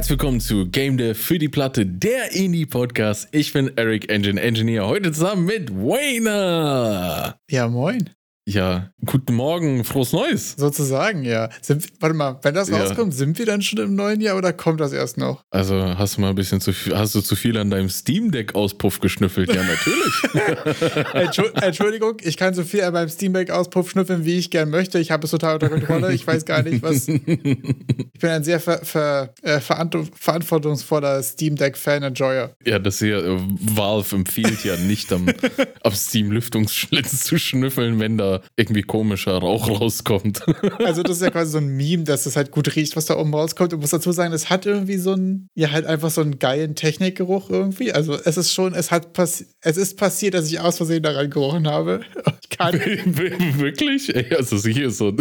Herzlich willkommen zu Game Dev für die Platte, der Indie-Podcast. Ich bin Eric Engine Engineer, heute zusammen mit Wayner. Ja, moin. Ja, guten Morgen, frohes Neues. Sozusagen, ja. Sind, warte mal, wenn das ja. rauskommt, sind wir dann schon im neuen Jahr oder kommt das erst noch? Also hast du mal ein bisschen zu viel, hast du zu viel an deinem Steam Deck Auspuff geschnüffelt? Ja, natürlich. Entschuldigung, ich kann so viel an meinem Steam Deck Auspuff schnüffeln, wie ich gern möchte. Ich habe es total unter Kontrolle. Ich weiß gar nicht, was. ich bin ein sehr ver, ver, äh, verantwortungsvoller Steam Deck Fan Enjoyer. Ja, das hier, äh, Valve empfiehlt ja nicht am, am Steam Lüftungsschlitz zu schnüffeln, wenn da irgendwie komischer Rauch rauskommt. Also das ist ja quasi so ein Meme, dass es halt gut riecht, was da oben rauskommt. Und muss dazu sagen, es hat irgendwie so ein, ja halt einfach so einen geilen Technikgeruch irgendwie. Also es ist schon, es hat passi es ist passiert, dass ich aus Versehen daran gerochen habe. Ich kann Wirklich? Also hier ist so,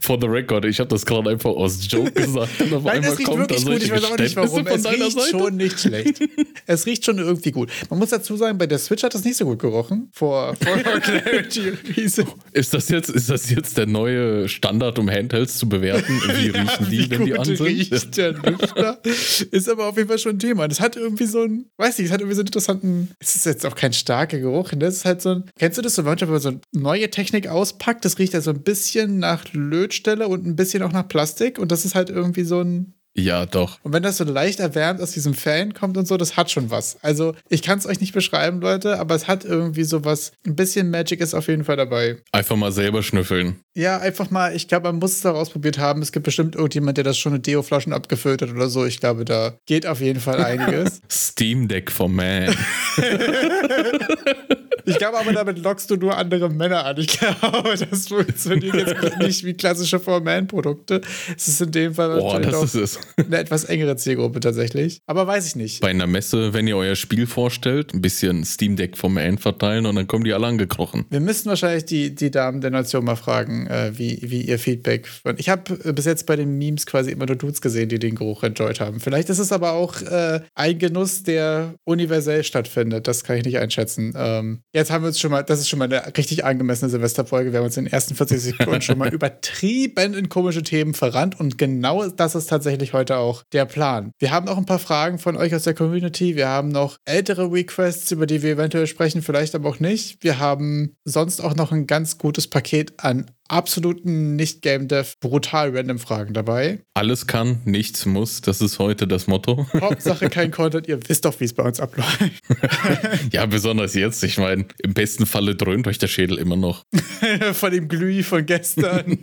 for the record, ich habe das gerade einfach aus Joke gesagt. Und auf Nein, einmal es riecht kommt wirklich gut. Ich weiß auch nicht warum. Es riecht Seite? schon nicht schlecht. es riecht schon irgendwie gut. Man muss dazu sagen, bei der Switch hat das nicht so gut gerochen. Vor, vor Clarity ist das jetzt, ist das jetzt der neue Standard, um Handhelds zu bewerten? Wie ja, riechen die, wenn die an sind? Riecht der Lüfter? ist aber auf jeden Fall schon ein Thema. Das hat irgendwie so ein, weiß nicht, es hat irgendwie so einen interessanten, es ist jetzt auch kein starker Geruch. Das ist halt so ein, kennst du das so manchmal, wenn man so eine neue Technik auspackt, das riecht ja so ein bisschen nach Lötstelle und ein bisschen auch nach Plastik und das ist halt irgendwie so ein, ja, doch. Und wenn das so leicht erwärmt aus diesem Fan kommt und so, das hat schon was. Also, ich kann es euch nicht beschreiben, Leute, aber es hat irgendwie so was. Ein bisschen Magic ist auf jeden Fall dabei. Einfach mal selber schnüffeln. Ja, einfach mal, ich glaube, man muss es da ausprobiert haben. Es gibt bestimmt irgendjemand, der das schon mit Deo-Flaschen abgefüllt hat oder so. Ich glaube, da geht auf jeden Fall einiges. Steam Deck for Man. Ich glaube aber, damit lockst du nur andere Männer an. Ich glaube, das funktioniert jetzt nicht wie klassische Four-Man-Produkte. Es ist in dem Fall oh, das ist eine etwas engere Zielgruppe tatsächlich. Aber weiß ich nicht. Bei einer Messe, wenn ihr euer Spiel vorstellt, ein bisschen Steam Deck for Man verteilen und dann kommen die alle angekrochen. Wir müssten wahrscheinlich die, die Damen der Nation mal fragen, äh, wie, wie ihr Feedback. Ich habe äh, bis jetzt bei den Memes quasi immer nur Dudes gesehen, die den Geruch enjoyed haben. Vielleicht ist es aber auch äh, ein Genuss, der universell stattfindet. Das kann ich nicht einschätzen. Ähm, Jetzt haben wir uns schon mal, das ist schon mal eine richtig angemessene Silvesterfolge. Wir haben uns in den ersten 40 Sekunden schon mal übertrieben in komische Themen verrannt und genau das ist tatsächlich heute auch der Plan. Wir haben auch ein paar Fragen von euch aus der Community. Wir haben noch ältere Requests, über die wir eventuell sprechen, vielleicht aber auch nicht. Wir haben sonst auch noch ein ganz gutes Paket an absoluten Nicht-Game-Dev brutal random Fragen dabei. Alles kann, nichts muss. Das ist heute das Motto. Hauptsache kein Content. Ihr wisst doch, wie es bei uns abläuft. ja, besonders jetzt. Ich meine, im besten Falle dröhnt euch der Schädel immer noch. von dem Glüh von gestern.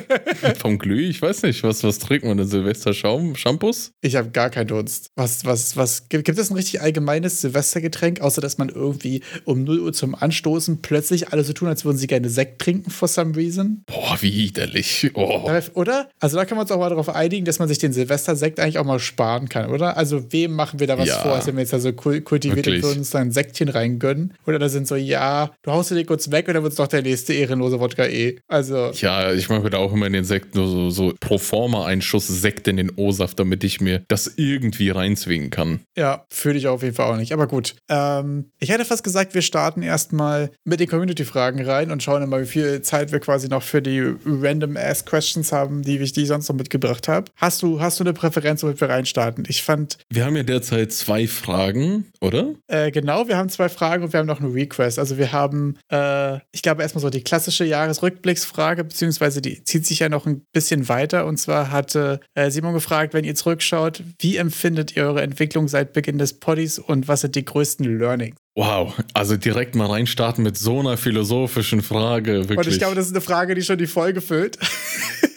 Vom Glüh? Ich weiß nicht. Was, was trinkt man denn? Silvester-Shampoos? Ich habe gar keinen Dunst. Was, was, was, gibt, gibt es ein richtig allgemeines Silvestergetränk, außer dass man irgendwie um 0 Uhr zum Anstoßen plötzlich alle so tun, als würden sie gerne Sekt trinken, for some reason? Boah, wie widerlich. Oh. Oder? Also da kann man uns auch mal darauf einigen, dass man sich den Silvestersekt eigentlich auch mal sparen kann, oder? Also wem machen wir da was ja, vor, als wenn wir jetzt da so kultiviert und uns da ein Säckchen reingönnen? Oder da sind so, ja, du haust dir kurz weg und dann wird es doch der nächste ehrenlose Wodka eh. Also. Ja, ich mache da auch immer in den Sekt nur so, so pro forma einen Schuss Sekt in den O-Saft, damit ich mir das irgendwie reinzwingen kann. Ja, fühle ich auf jeden Fall auch nicht. Aber gut. Ähm, ich hätte fast gesagt, wir starten erstmal mit den Community-Fragen rein und schauen mal, wie viel Zeit wir quasi noch für die random ass Questions haben, die ich die sonst noch mitgebracht habe. Hast du, hast du eine Präferenz, womit wir reinstarten? Ich fand. Wir haben ja derzeit zwei Fragen, oder? Äh, genau, wir haben zwei Fragen und wir haben noch eine Request. Also wir haben, äh, ich glaube, erstmal so die klassische Jahresrückblicksfrage, beziehungsweise die zieht sich ja noch ein bisschen weiter. Und zwar hatte äh, Simon gefragt, wenn ihr zurückschaut, wie empfindet ihr eure Entwicklung seit Beginn des Poddies und was sind die größten Learnings? Wow, also direkt mal reinstarten mit so einer philosophischen Frage. Wirklich. Und ich glaube, das ist eine Frage, die schon die Folge füllt.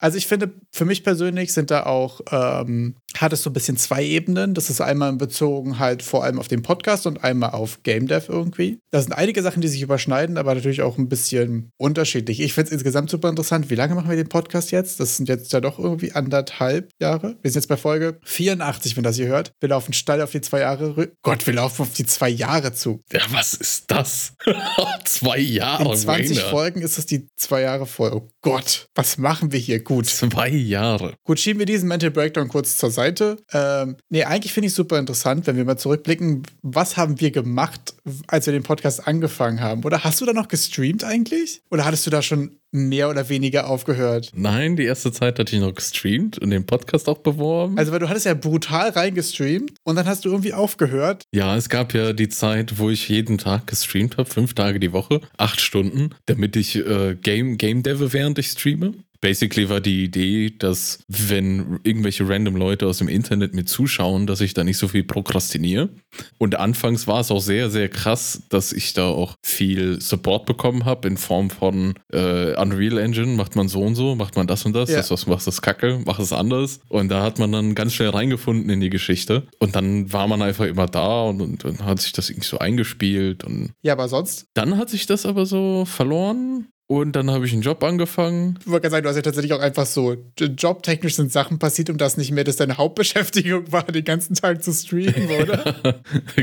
Also ich finde, für mich persönlich sind da auch, ähm, hat es so ein bisschen zwei Ebenen. Das ist einmal bezogen halt vor allem auf den Podcast und einmal auf Game Dev irgendwie. Da sind einige Sachen, die sich überschneiden, aber natürlich auch ein bisschen unterschiedlich. Ich finde es insgesamt super interessant. Wie lange machen wir den Podcast jetzt? Das sind jetzt ja doch irgendwie anderthalb Jahre. Wir sind jetzt bei Folge 84, wenn das ihr hört. Wir laufen steil auf die zwei Jahre. Gott, wir laufen auf die zwei Jahre zu. Ja, was ist das? zwei Jahre. In 20 Folgen ist das die zwei Jahre voll. Oh Gott, was machen wir hier? Gut. Zwei Jahre. Gut, schieben wir diesen Mental Breakdown kurz zur Seite. Ähm, nee, eigentlich finde ich super interessant, wenn wir mal zurückblicken. Was haben wir gemacht, als wir den Podcast angefangen haben? Oder hast du da noch gestreamt eigentlich? Oder hattest du da schon mehr oder weniger aufgehört? Nein, die erste Zeit hatte ich noch gestreamt und den Podcast auch beworben. Also, weil du hattest ja brutal reingestreamt und dann hast du irgendwie aufgehört. ja, es gab ja die Zeit, wo ich jeden Tag gestreamt habe, fünf Tage die Woche, acht Stunden, damit ich äh, Game, Game Deve während ich streame. Basically war die Idee, dass wenn irgendwelche random Leute aus dem Internet mir zuschauen, dass ich da nicht so viel prokrastiniere. Und anfangs war es auch sehr, sehr krass, dass ich da auch viel Support bekommen habe in Form von äh, Unreal Engine, macht man so und so, macht man das und das, Ja. das was machst das Kacke, mach es anders. Und da hat man dann ganz schnell reingefunden in die Geschichte. Und dann war man einfach immer da und, und dann hat sich das irgendwie so eingespielt und Ja, aber sonst, dann hat sich das aber so verloren und dann habe ich einen Job angefangen. ich wollte gerade sagen, du hast ja tatsächlich auch einfach so, jobtechnisch sind Sachen passiert, um das nicht mehr, dass deine Hauptbeschäftigung war, den ganzen Tag zu streamen, oder?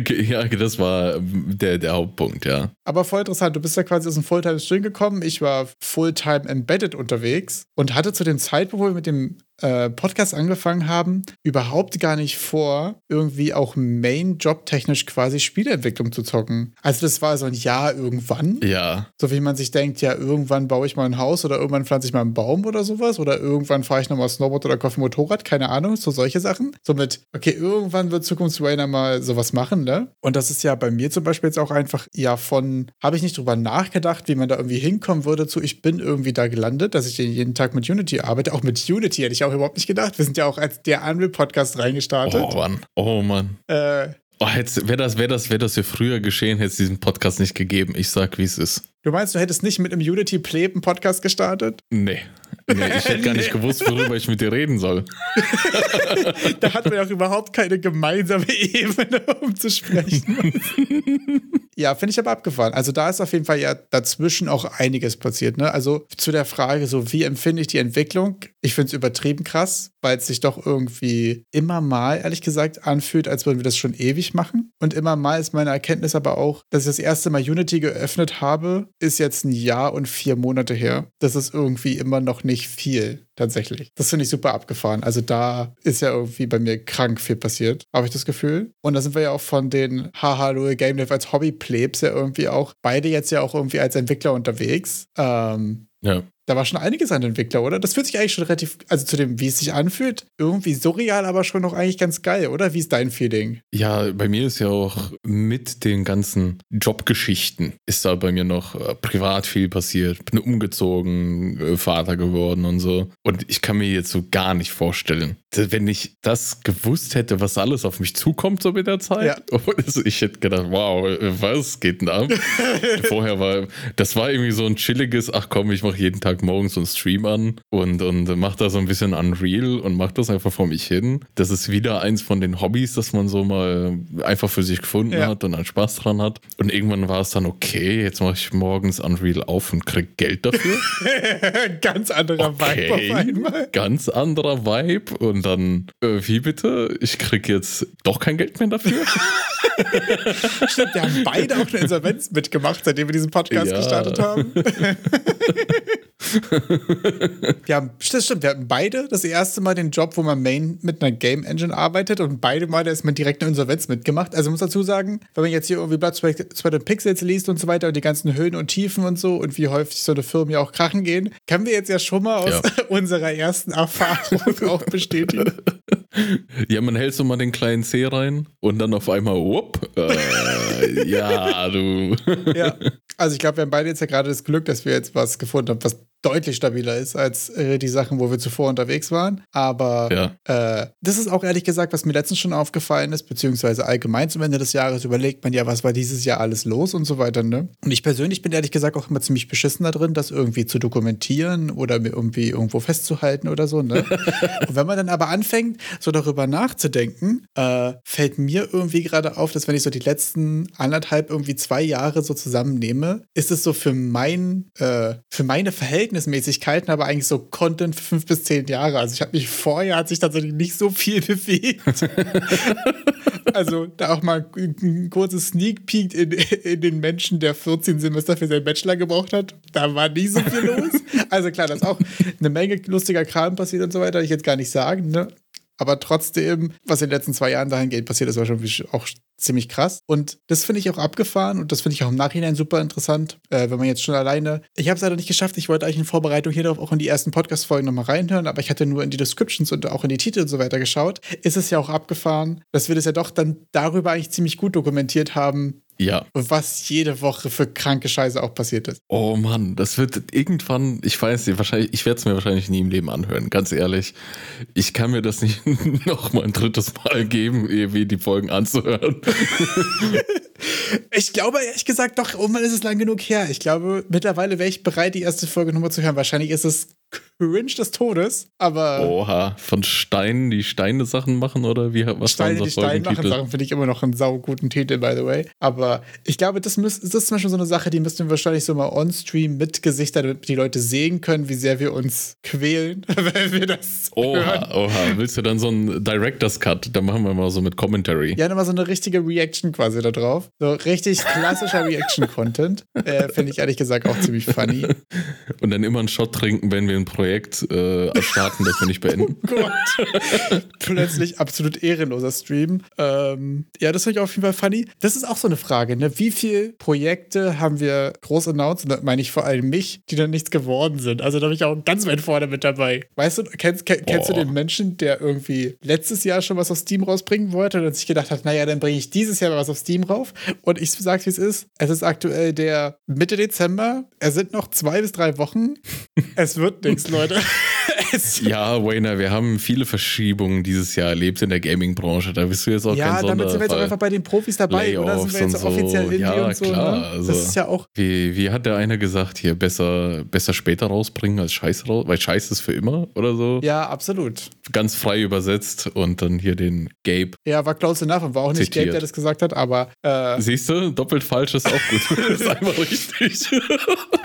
ja, das war der, der Hauptpunkt, ja. Aber voll interessant, du bist ja quasi aus dem Fulltime-Stream gekommen. Ich war Fulltime embedded unterwegs und hatte zu dem Zeitpunkt, wo wir mit dem äh, Podcast angefangen haben, überhaupt gar nicht vor, irgendwie auch Main-Job-technisch quasi Spieleentwicklung zu zocken. Also das war so ein Jahr irgendwann. Ja, So wie man sich denkt, ja, irgendwann baue ich mal ein Haus oder irgendwann pflanze ich mal einen Baum oder sowas oder irgendwann fahre ich nochmal Snowboard oder kaufe ein Motorrad, keine Ahnung, so solche Sachen. Somit, okay, irgendwann wird Zukunftsrainer mal sowas machen, ne? Und das ist ja bei mir zum Beispiel jetzt auch einfach, ja, von, habe ich nicht drüber nachgedacht, wie man da irgendwie hinkommen würde zu, ich bin irgendwie da gelandet, dass ich jeden Tag mit Unity arbeite. Auch mit Unity hätte ich auch überhaupt nicht gedacht. Wir sind ja auch als der Unreal-Podcast reingestartet. oh Mann, oh Mann. Äh, Oh, wäre das, wär das, wär das hier früher geschehen, hätte es diesen Podcast nicht gegeben. Ich sag, wie es ist. du meinst, du hättest nicht mit einem Unity-Pleben-Podcast gestartet? Nee. Nee ich hätte gar nicht gewusst, worüber ich mit dir reden soll. Da hatten wir auch überhaupt keine gemeinsame Ebene, um zu sprechen. ja, finde ich aber abgefahren. Also da ist auf jeden Fall ja dazwischen auch einiges passiert. Ne? Also zu der Frage, so wie empfinde ich die Entwicklung? Ich finde es übertrieben krass, weil es sich doch irgendwie immer mal, ehrlich gesagt, anfühlt, als würden wir das schon ewig machen. Und immer mal ist meine Erkenntnis aber auch, dass ich das erste Mal Unity geöffnet habe, ist jetzt ein Jahr und vier Monate her. Das ist irgendwie immer noch nicht viel tatsächlich. Das finde ich super abgefahren. Also da ist ja irgendwie bei mir krank viel passiert, habe ich das Gefühl. Und da sind wir ja auch von den Haha Lul Game Dev als Hobby-Plebs ja irgendwie auch beide jetzt ja auch irgendwie als Entwickler unterwegs. Ähm, Ja. Da war schon einiges an Entwickler, oder? Das fühlt sich eigentlich schon relativ, also zu dem, wie es sich anfühlt, irgendwie surreal, aber schon noch eigentlich ganz geil, oder? Wie ist dein Feeling? Ja, bei mir ist ja auch mit den ganzen Jobgeschichten ist da bei mir noch äh, privat viel passiert. Bin umgezogen, äh, Vater geworden und so. Und ich kann mir jetzt so gar nicht vorstellen, wenn ich das gewusst hätte, was alles auf mich zukommt so mit der Zeit. Ja. Also ich hätte gedacht, wow, äh, was geht denn ab? Vorher war, das war irgendwie so ein chilliges, ach komm, ich mache jeden Tag morgens so einen Stream an und, und mache da so ein bisschen Unreal und mache das einfach vor mich hin. Das ist wieder eins von den Hobbys, das man so mal einfach für sich gefunden Ja. hat und dann Spaß dran hat. Und irgendwann war es dann, okay, jetzt mache ich morgens Unreal auf und krieg Geld dafür. ganz anderer Vibe auf einmal. Ganz anderer Vibe. Und dann, äh, wie bitte? Ich krieg jetzt doch kein Geld mehr dafür? Stimmt, wir haben beide auch eine Insolvenz mitgemacht, seitdem wir diesen Podcast Ja. gestartet haben. wir haben, das stimmt, wir hatten beide das erste Mal den Job, wo man Main mit einer Game Engine arbeitet und beide Mal ist man direkt eine Insolvenz mitgemacht. Also muss dazu sagen, wenn man jetzt hier irgendwie Blood, Sweat and Pixels liest und so weiter und die ganzen Höhen und Tiefen und so und wie häufig so eine Firma ja auch krachen gehen, können wir jetzt ja schon mal aus Ja. unserer ersten Erfahrung auch bestätigen. Ja, man hält so mal den kleinen C rein und dann auf einmal, whoop, äh, ja, du. Ja. Also ich glaube, wir haben beide jetzt ja gerade das Glück, dass wir jetzt was gefunden haben, was deutlich stabiler ist als äh, die Sachen, wo wir zuvor unterwegs waren. Aber Ja. äh, das ist auch ehrlich gesagt, was mir letztens schon aufgefallen ist, beziehungsweise allgemein zum Ende des Jahres überlegt man ja, was war dieses Jahr alles los und so weiter. Ne? Und ich persönlich bin ehrlich gesagt auch immer ziemlich beschissen da drin, das irgendwie zu dokumentieren oder mir irgendwie irgendwo festzuhalten oder so. Ne? und wenn man dann aber anfängt, so darüber nachzudenken, äh, fällt mir irgendwie gerade auf, dass wenn ich so die letzten anderthalb, irgendwie zwei Jahre so zusammennehme, ist es so für mein, äh, für meine Verhältnisse Verhältnismäßigkeiten, aber eigentlich so Content für fünf bis zehn Jahre. Also ich habe mich vorher, hat sich tatsächlich nicht so viel bewegt. also da auch mal ein kurzes Sneak Peek in, in den Menschen, der 14 Semester für seinen Bachelor gebraucht hat. Da war nie so viel los. Also klar, da ist auch eine Menge lustiger Kram passiert und so weiter, ich jetzt gar nicht sagen. Ne? Aber trotzdem, was in den letzten zwei Jahren dahin geht, passiert, war schon auch ziemlich krass. Und das finde ich auch abgefahren und das finde ich auch im Nachhinein super interessant, äh, wenn man jetzt schon alleine. Ich habe es leider nicht geschafft. Ich wollte eigentlich in Vorbereitung hier darauf auch in die ersten Podcast-Folgen nochmal reinhören, aber ich hatte nur in die Descriptions und auch in die Titel und so weiter geschaut. Ist es ja auch abgefahren, dass wir das ja doch dann darüber eigentlich ziemlich gut dokumentiert haben, ja. Was jede Woche für kranke Scheiße auch passiert ist. Oh Mann, das wird irgendwann, ich weiß nicht, wahrscheinlich, ich werde es mir wahrscheinlich nie im Leben anhören, ganz ehrlich. Ich kann mir das nicht noch mal ein drittes Mal geben, irgendwie die Folgen anzuhören. ich glaube ehrlich gesagt doch, oh Mann, ist es lang genug her. Ich glaube, mittlerweile wäre ich bereit, die erste Folge nochmal zu hören. Wahrscheinlich ist es cringe des Todes, aber. Oha, von Steinen, die Steine Sachen machen oder wie was Steine, die Steine machen Sachen, finde ich immer noch einen sauguten Titel, by the way. Aber ich glaube, das, müß, das ist zum Beispiel so eine Sache, die müssten wir wahrscheinlich so mal on-stream mit Gesichtern, damit die Leute sehen können, wie sehr wir uns quälen, wenn wir das. Oha, hören. oha. Willst du dann so einen Director's Cut? Da machen wir mal so mit Commentary. Ja, dann mal so eine richtige Reaction quasi da drauf. So richtig klassischer Reaction-Content. Äh, finde ich ehrlich gesagt auch ziemlich funny. Und dann immer einen Shot trinken, wenn wir ein Projekt äh, starten, das wir nicht beenden. Oh Gott. Plötzlich absolut ehrenloser Stream. Ähm, ja, das finde ich auf jeden Fall funny. Das ist auch so eine Frage, ne? Wie viele Projekte haben wir groß announced? Und da meine ich vor allem mich, die dann nichts geworden sind. Also da bin ich auch ganz weit vorne mit dabei. Weißt du, kennst, kennst du den Menschen, der irgendwie letztes Jahr schon was auf Steam rausbringen wollte und dann sich gedacht hat, naja, dann bringe ich dieses Jahr mal was auf Steam rauf. Und ich sag's, wie es ist. Es ist aktuell der Mitte Dezember. Es sind noch zwei bis drei Wochen. Es wird nichts, Leute. ja, Wayner, wir haben viele Verschiebungen dieses Jahr erlebt in der Gaming-Branche. Da bist du jetzt auch ja, kein Ja, damit sind wir jetzt auch einfach bei den Profis dabei. Layoffs oder sind wir jetzt so. offiziell Indie ja, und so? Klar. Ne? Also, das ist ja auch. Wie, wie hat der eine gesagt, hier besser, besser später rausbringen als Scheiß raus, weil Scheiß ist für immer oder so? Ja, absolut. Ganz frei übersetzt und dann hier den Gabe. Ja, war close enough und war auch nicht zitiert. Gabe, der das gesagt hat, aber. Äh, Siehst du, doppelt falsch ist auch gut. das ist einfach richtig.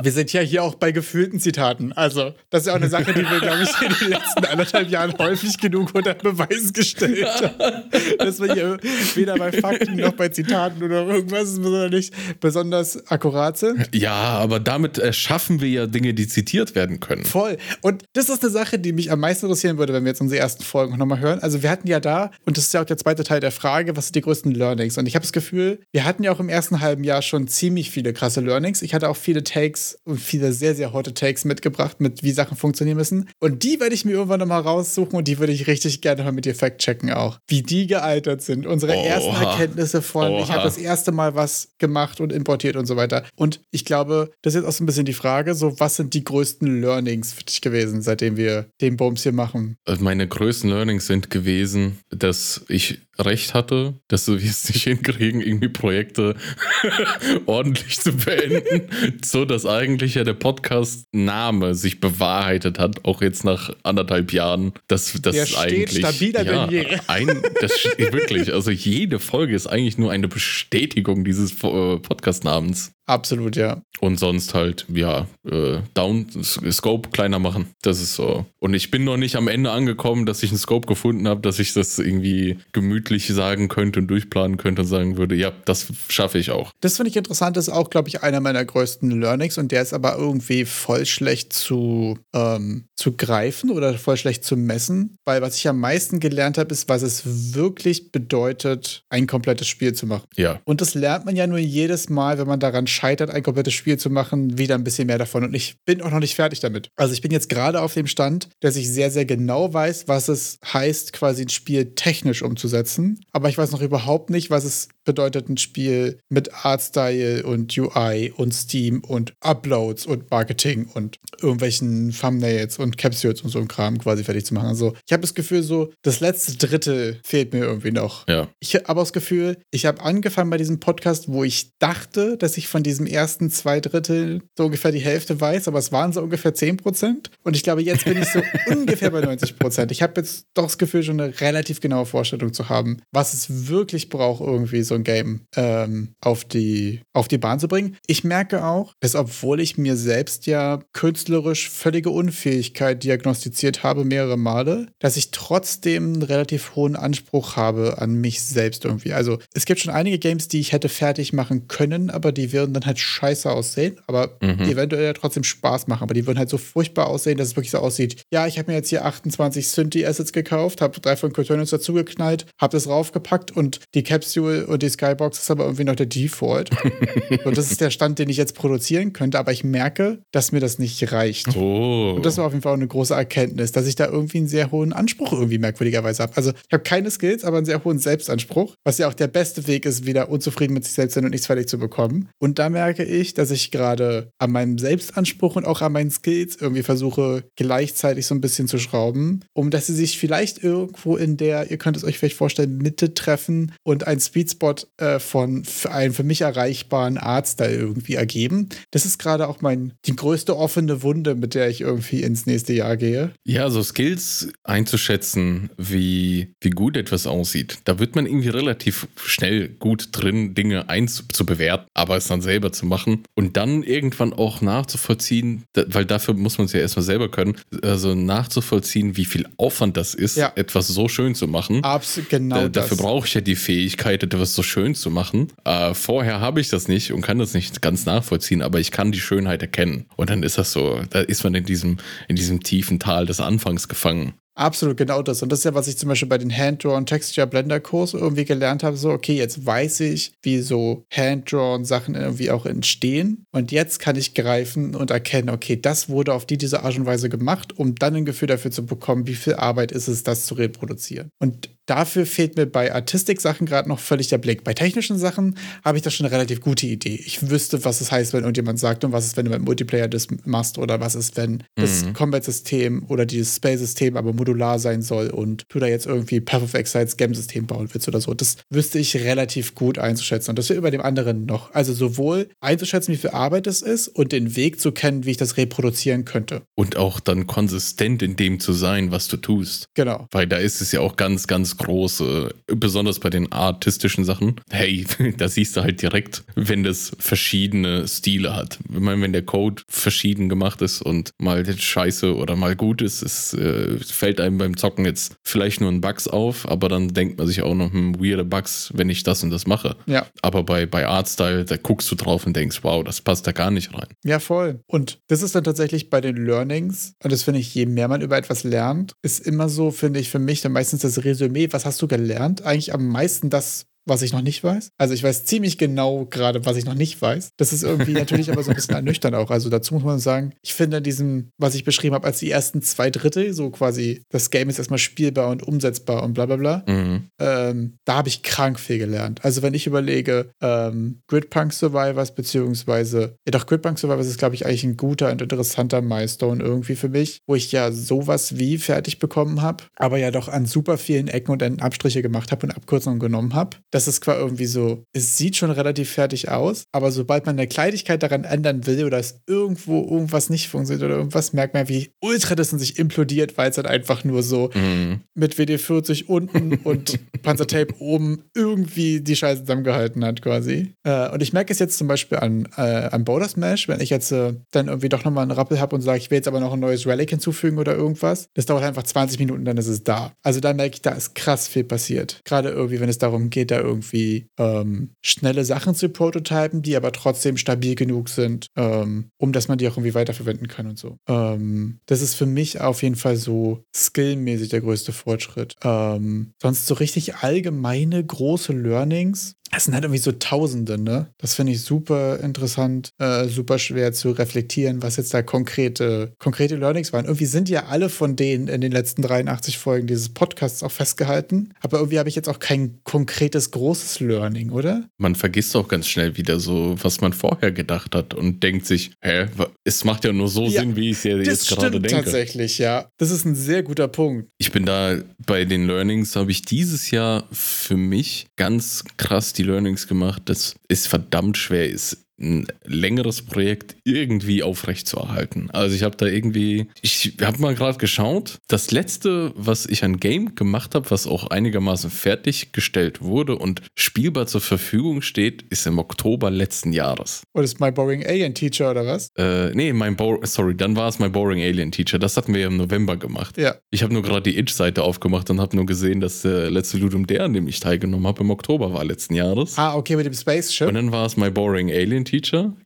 wir sind ja hier auch bei gefühlten Zitaten. Also, das ist ja auch eine Sache, die wir, glaube ich, in den letzten anderthalb Jahren häufig genug unter Beweis gestellt haben. Dass wir hier weder bei Fakten noch bei Zitaten oder irgendwas nicht besonders akkurat sind. Ja, aber damit erschaffen wir ja Dinge, die zitiert werden können. Voll. Und das ist eine Sache, die mich am meisten interessieren würde, wenn wir jetzt unsere ersten Folgen nochmal hören. Also wir hatten ja da, und das ist ja auch der zweite Teil der Frage, was sind die größten Learnings? Und ich habe das Gefühl, wir hatten ja auch im ersten halben Jahr schon ziemlich viele krasse Learnings. Ich hatte auch viele Takes und viele sehr, sehr hotte Takes mitgebracht, mit wie Sachen funktionieren müssen. Und die werde ich mir irgendwann nochmal raussuchen und die würde ich richtig gerne mal mit dir fact-checken auch. Wie die gealtert sind. Unsere Oha. ersten Erkenntnisse von, Oha. ich habe das erste Mal was gemacht und importiert und so weiter. Und ich glaube, das ist jetzt auch so ein bisschen die Frage, so was sind die größten Learnings für dich gewesen, seitdem wir den Bums hier machen? Meine größten Learnings sind gewesen, dass ich recht hatte, dass wir es nicht hinkriegen, irgendwie Projekte ordentlich zu beenden, so dass eigentlich ja der Podcast-Name sich bewahrheitet hat, auch jetzt nach anderthalb Jahren. Dass das der steht eigentlich stabiler ja, denn je. Ein, das, wirklich, also jede Folge ist eigentlich nur eine Bestätigung dieses äh, Podcast-Namens. Absolut, ja. Und sonst halt, ja, äh, Down, Scope kleiner machen. Das ist so. Und ich bin noch nicht am Ende angekommen, dass ich einen Scope gefunden habe, dass ich das irgendwie gemütlich sagen könnte und durchplanen könnte und sagen würde, ja, das schaffe ich auch. Das finde ich interessant, das ist auch, glaube ich, einer meiner größten Learnings und der ist aber irgendwie voll schlecht zu, ähm, zu greifen oder voll schlecht zu messen, weil was ich am meisten gelernt habe, ist, was es wirklich bedeutet, ein komplettes Spiel zu machen. Ja. Und das lernt man ja nur jedes Mal, wenn man daran scheitert, ein komplettes Spiel zu machen, wieder ein bisschen mehr davon. Und ich bin auch noch nicht fertig damit. Also ich bin jetzt gerade auf dem Stand, dass ich sehr, sehr genau weiß, was es heißt, quasi ein Spiel technisch umzusetzen. Aber ich weiß noch überhaupt nicht, was es bedeutet, ein Spiel mit Artstyle und UI und Steam und Uploads und Marketing und irgendwelchen Thumbnails und Capsules und so ein Kram quasi fertig zu machen. Also ich habe das Gefühl, so das letzte Drittel fehlt mir irgendwie noch. Ja. Ich habe aber das Gefühl, ich habe angefangen bei diesem Podcast, wo ich dachte, dass ich von diesem ersten zwei Drittel so ungefähr die Hälfte weiß, aber es waren so ungefähr 10 Prozent. Und ich glaube, jetzt bin ich so ungefähr bei 90 Prozent. Ich habe jetzt doch das Gefühl, schon eine relativ genaue Vorstellung zu haben, was es wirklich braucht, irgendwie so so ein Game ähm, auf, die, auf die Bahn zu bringen. Ich merke auch, dass obwohl ich mir selbst ja künstlerisch völlige Unfähigkeit diagnostiziert habe, mehrere Male, dass ich trotzdem einen relativ hohen Anspruch habe an mich selbst irgendwie. Also es gibt schon einige Games, die ich hätte fertig machen können, aber die würden dann halt scheiße aussehen, aber mhm. eventuell ja trotzdem Spaß machen. Aber die würden halt so furchtbar aussehen, dass es wirklich so aussieht. Ja, ich habe mir jetzt hier 28 Synthi-Assets gekauft, habe drei von Cotonos dazugeknallt, habe das raufgepackt und die Capsule und die Skybox ist aber irgendwie noch der Default. und das ist der Stand, den ich jetzt produzieren könnte, aber ich merke, dass mir das nicht reicht. Oh. Und das war auf jeden Fall auch eine große Erkenntnis, dass ich da irgendwie einen sehr hohen Anspruch irgendwie merkwürdigerweise habe. Also ich habe keine Skills, aber einen sehr hohen Selbstanspruch, was ja auch der beste Weg ist, wieder unzufrieden mit sich selbst sein und nichts fertig zu bekommen. Und da merke ich, dass ich gerade an meinem Selbstanspruch und auch an meinen Skills irgendwie versuche, gleichzeitig so ein bisschen zu schrauben, um dass sie sich vielleicht irgendwo in der, ihr könnt es euch vielleicht vorstellen, Mitte treffen und ein Speedspot äh, von für einen für mich erreichbaren Artstyle irgendwie ergeben. Das ist gerade auch mein, die größte offene Wunde, mit der ich irgendwie ins nächste Jahr gehe. Ja, so Skills einzuschätzen, wie, wie gut etwas aussieht. Da wird man irgendwie relativ schnell gut drin, Dinge einzubewerten, aber es dann selber zu machen und dann irgendwann auch nachzuvollziehen, weil dafür muss man es ja erstmal selber können, also nachzuvollziehen, wie viel Aufwand das ist, ja. etwas so schön zu machen. Absolut, genau. Da, dafür brauche ich ja die Fähigkeit, etwas so schön zu machen. Äh, vorher habe ich das nicht und kann das nicht ganz nachvollziehen, aber ich kann die Schönheit erkennen. Und dann ist das so, da ist man in diesem, in diesem tiefen Tal des Anfangs gefangen. Absolut, genau das. Und das ist ja, was ich zum Beispiel bei den Hand-Drawn Texture Blender Kurs irgendwie gelernt habe. So, okay, jetzt weiß ich, wie so Hand-Drawn Sachen irgendwie auch entstehen. Und jetzt kann ich greifen und erkennen, okay, das wurde auf die diese Art und Weise gemacht, um dann ein Gefühl dafür zu bekommen, wie viel Arbeit ist es, das zu reproduzieren. Und dafür fehlt mir bei Artistik-Sachen gerade noch völlig der Blick. Bei technischen Sachen habe ich da schon eine relativ gute Idee. Ich wüsste, was es heißt, wenn irgendjemand sagt und was ist, wenn du mit Multiplayer das machst oder was ist, wenn mhm. das Combat-System oder dieses Space-System aber modular sein soll und du da jetzt irgendwie Path of Exiles Game-System bauen willst oder so. Das wüsste ich relativ gut einzuschätzen. Und das wäre über dem anderen noch. Also sowohl einzuschätzen, wie viel Arbeit es ist und den Weg zu kennen, wie ich das reproduzieren könnte. Und auch dann konsistent in dem zu sein, was du tust. Genau. Weil da ist es ja auch ganz, ganz groß, äh, besonders bei den artistischen Sachen. Hey, da siehst du halt direkt, wenn das verschiedene Stile hat. Ich meine, wenn der Code verschieden gemacht ist und mal scheiße oder mal gut ist, es äh, fällt einem beim beim Zocken jetzt vielleicht nur ein Bugs auf, aber dann denkt man sich auch noch, hm, weirde Bugs, wenn ich das und das mache. Ja. Aber bei, bei Artstyle, da guckst du drauf und denkst, wow, das passt da gar nicht rein. Ja, voll. Und das ist dann tatsächlich bei den Learnings, und das finde ich, je mehr man über etwas lernt, ist immer so, finde ich, für mich dann meistens das Resümee, was hast du gelernt? Eigentlich am meisten das, was ich noch nicht weiß. Also ich weiß ziemlich genau gerade, was ich noch nicht weiß. Das ist irgendwie natürlich aber so ein bisschen ernüchternd auch. Also dazu muss man sagen, ich finde diesem, was ich beschrieben habe, als die ersten zwei Drittel, so quasi, das Game ist erstmal spielbar und umsetzbar und bla bla bla, mhm. ähm, da habe ich krank viel gelernt. Also wenn ich überlege, ähm, Gridpunk Survivors, beziehungsweise, ja doch, Gridpunk Survivors ist, glaube ich, eigentlich ein guter und interessanter Milestone irgendwie für mich, wo ich ja sowas wie fertig bekommen habe, aber ja doch an super vielen Ecken und Enden Abstriche gemacht habe und Abkürzungen genommen habe das ist quasi irgendwie so, es sieht schon relativ fertig aus, aber sobald man eine Kleidigkeit daran ändern will oder es irgendwo irgendwas nicht funktioniert oder irgendwas, merkt man, wie ultra das in sich implodiert, weil es dann einfach nur so mhm. mit WD-40 unten und Panzertape oben irgendwie die Scheiße zusammengehalten hat quasi. Äh, und ich merke es jetzt zum Beispiel an, äh, an Boulder Smash, wenn ich jetzt äh, dann irgendwie doch nochmal einen Rappel habe und sage, ich will jetzt aber noch ein neues Relic hinzufügen oder irgendwas, das dauert einfach 20 Minuten, dann ist es da. Also da merke ich, da ist krass viel passiert. Gerade irgendwie, wenn es darum geht, da irgendwie ähm, schnelle Sachen zu prototypen, die aber trotzdem stabil genug sind, ähm, um dass man die auch irgendwie weiterverwenden kann und so. Ähm, das ist für mich auf jeden Fall so skillmäßig der größte Fortschritt. Ähm, sonst so richtig allgemeine große Learnings das sind halt irgendwie so Tausende, ne? Das finde ich super interessant, äh, super schwer zu reflektieren, was jetzt da konkrete, konkrete Learnings waren. Irgendwie sind ja alle von denen in den letzten 83 Folgen dieses Podcasts auch festgehalten. Aber irgendwie habe ich jetzt auch kein konkretes, großes Learning, oder? Man vergisst auch ganz schnell wieder so, was man vorher gedacht hat und denkt sich, hä, es macht ja nur so ja, Sinn, wie ich es ja jetzt gerade denke. Tatsächlich, ja. Das ist ein sehr guter Punkt. Ich bin da bei den Learnings, habe ich dieses Jahr für mich ganz krass die die Learnings gemacht, dass es verdammt schwer ist, ein längeres Projekt irgendwie aufrechtzuerhalten. Also ich habe da irgendwie, ich habe mal gerade geschaut, das letzte, was ich an Game gemacht habe, was auch einigermaßen fertiggestellt wurde und spielbar zur Verfügung steht, ist im Oktober letzten Jahres. Oder ist My Boring Alien Teacher oder was? Äh, nee, mein Bo sorry, dann war es My Boring Alien Teacher. Das hatten wir ja im November gemacht. Ja. Ich habe nur gerade die Itch-Seite aufgemacht und habe nur gesehen, dass der letzte Ludum Dare, an dem ich teilgenommen habe, im Oktober war letzten Jahres. Ah, okay, mit dem Spaceship. Und dann war es My Boring Alien Teacher.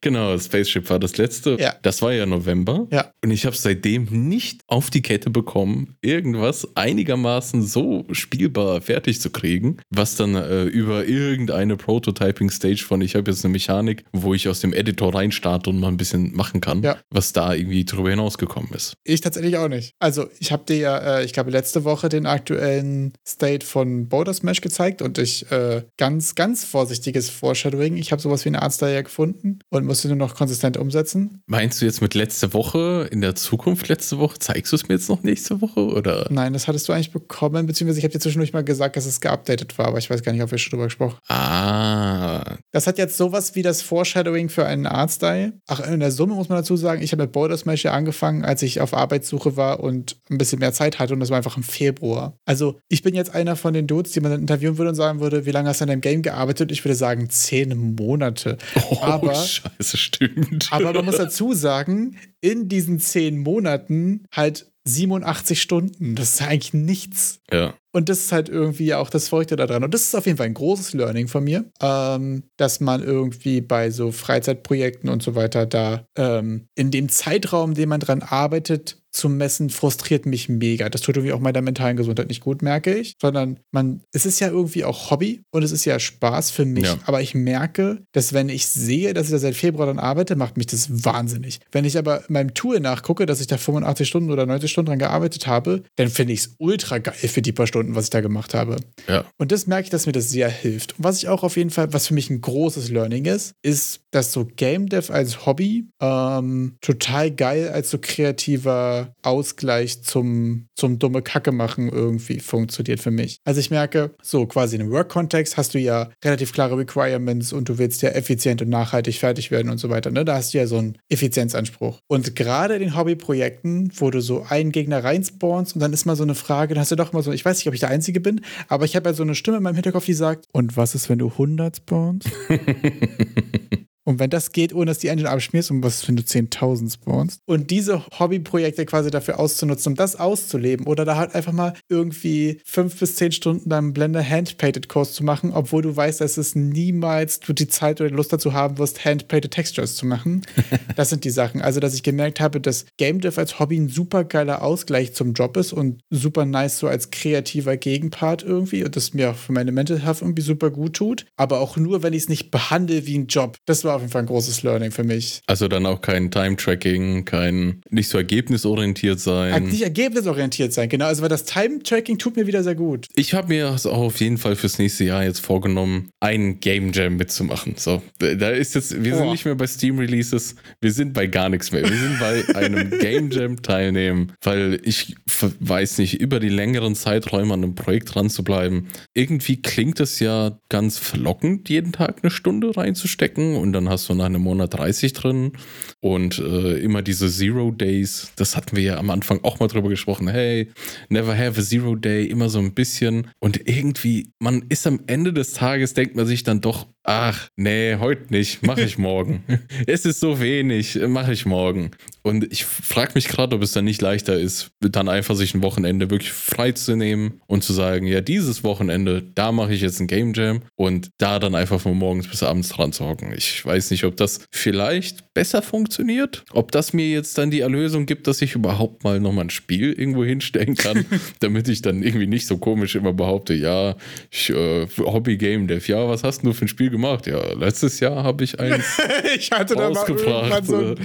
Genau, Spaceship war das letzte. Ja. Das war ja November. Ja. Und ich habe seitdem nicht auf die Kette bekommen, irgendwas einigermaßen so spielbar fertig zu kriegen, was dann äh, über irgendeine Prototyping-Stage von, ich habe jetzt eine Mechanik, wo ich aus dem Editor reinstarte und mal ein bisschen machen kann, Ja. was da irgendwie drüber hinausgekommen ist. Ich tatsächlich auch nicht. Also, ich habe dir ja, äh, ich glaube, letzte Woche den aktuellen State von Border Smash gezeigt und ich äh, ganz, ganz vorsichtiges Foreshadowing. Ich habe sowas wie eine Artstyle ja gefunden und musste nur noch konsistent umsetzen. Meinst du jetzt mit letzte Woche, in der Zukunft letzte Woche, zeigst du es mir jetzt noch nächste Woche oder? Nein, das hattest du eigentlich bekommen, beziehungsweise ich habe dir zwischendurch mal gesagt, dass es geupdatet war, aber ich weiß gar nicht, ob wir schon drüber gesprochen Ah, Das hat jetzt sowas wie das Foreshadowing für einen Artstyle. Ach, in der Summe muss man dazu sagen, ich habe mit Border Smash ja angefangen, als ich auf Arbeitssuche war und ein bisschen mehr Zeit hatte und das war einfach im Februar. Also ich bin jetzt einer von den Dudes, die man dann interviewen würde und sagen würde, wie lange hast du an deinem Game gearbeitet? Ich würde sagen, zehn Monate. oh, aber, scheiße, stimmt. aber man muss dazu sagen, in diesen zehn Monaten halt 87 Stunden. Das ist eigentlich nichts. ja. Und das ist halt irgendwie auch das Feuchte daran. Und das ist auf jeden Fall ein großes Learning von mir, ähm, dass man irgendwie bei so Freizeitprojekten und so weiter da ähm, in dem Zeitraum, den man dran arbeitet, zu messen, frustriert mich mega. Das tut irgendwie auch meiner mentalen Gesundheit nicht gut, merke ich. Sondern man, es ist ja irgendwie auch Hobby und es ist ja Spaß für mich. Ja. Aber ich merke, dass wenn ich sehe, dass ich da seit Februar dran arbeite, macht mich das wahnsinnig. Wenn ich aber meinem Tool nachgucke, dass ich da 85 Stunden oder 90 Stunden dran gearbeitet habe, dann finde ich es ultra geil für die paar Stunden, was ich da gemacht habe. Ja. Und das merke ich, dass mir das sehr hilft. Und was ich auch auf jeden Fall, was für mich ein großes Learning ist, ist, dass so Game Dev als Hobby ähm, total geil als so kreativer Ausgleich zum, zum dumme Kacke machen irgendwie funktioniert für mich. Also ich merke, so quasi in einem Work-Kontext hast du ja relativ klare Requirements und du willst ja effizient und nachhaltig fertig werden und so weiter. Ne? Da hast du ja so einen Effizienzanspruch. Und gerade in den Hobbyprojekten, wo du so einen Gegner reinspawnst und dann ist mal so eine Frage, dann hast du doch mal so, ich weiß nicht, ob ich der Einzige bin, aber ich habe ja so eine Stimme in meinem Hinterkopf, die sagt, und was ist, wenn du 100 spawnst? Und wenn das geht, ohne dass die Engine abschmierst, und was wenn du 10.000 spawnst? Und diese Hobbyprojekte quasi dafür auszunutzen, um das auszuleben oder da halt einfach mal irgendwie fünf bis zehn Stunden deinem Blender Hand-Painted Kurs zu machen, obwohl du weißt, dass es niemals du die Zeit oder die Lust dazu haben wirst, Hand-Painted Textures zu machen. das sind die Sachen. Also, dass ich gemerkt habe, dass Game Dev als Hobby ein super geiler Ausgleich zum Job ist und super nice so als kreativer Gegenpart irgendwie und das mir auch für meine Mental Health irgendwie super gut tut. Aber auch nur, wenn ich es nicht behandle wie ein Job. Das war auf jeden Fall ein großes Learning für mich. Also dann auch kein Time-Tracking, kein nicht so ergebnisorientiert sein. Nicht ergebnisorientiert sein, genau. Also, weil das Time-Tracking tut mir wieder sehr gut. Ich habe mir das auch auf jeden Fall fürs nächste Jahr jetzt vorgenommen, einen Game Jam mitzumachen. So, da ist jetzt, wir sind Boah. nicht mehr bei Steam Releases, wir sind bei gar nichts mehr. Wir sind bei einem Game Jam teilnehmen, weil ich weiß nicht, über die längeren Zeiträume an einem Projekt dran zu bleiben. Irgendwie klingt es ja ganz verlockend, jeden Tag eine Stunde reinzustecken und dann hast du nach einem Monat 30 drin und äh, immer diese Zero Days. Das hatten wir ja am Anfang auch mal drüber gesprochen. Hey, never have a Zero Day, immer so ein bisschen. Und irgendwie, man ist am Ende des Tages, denkt man sich dann doch, ach, nee, heute nicht, mache ich morgen. es ist so wenig, mache ich morgen. Und ich frage mich gerade, ob es dann nicht leichter ist, dann einfach sich ein Wochenende wirklich freizunehmen und zu sagen, ja, dieses Wochenende, da mache ich jetzt ein Game Jam und da dann einfach von morgens bis abends dran zu hocken. Ich weiß nicht, ob das vielleicht besser funktioniert, ob das mir jetzt dann die Erlösung gibt, dass ich überhaupt mal nochmal ein Spiel irgendwo hinstellen kann, damit ich dann irgendwie nicht so komisch immer behaupte, ja, ich, äh, Hobby Game Dev, ja, was hast du für ein Spiel gemacht? Ja, letztes Jahr habe ich eins ich hatte da mal irgendwann so ein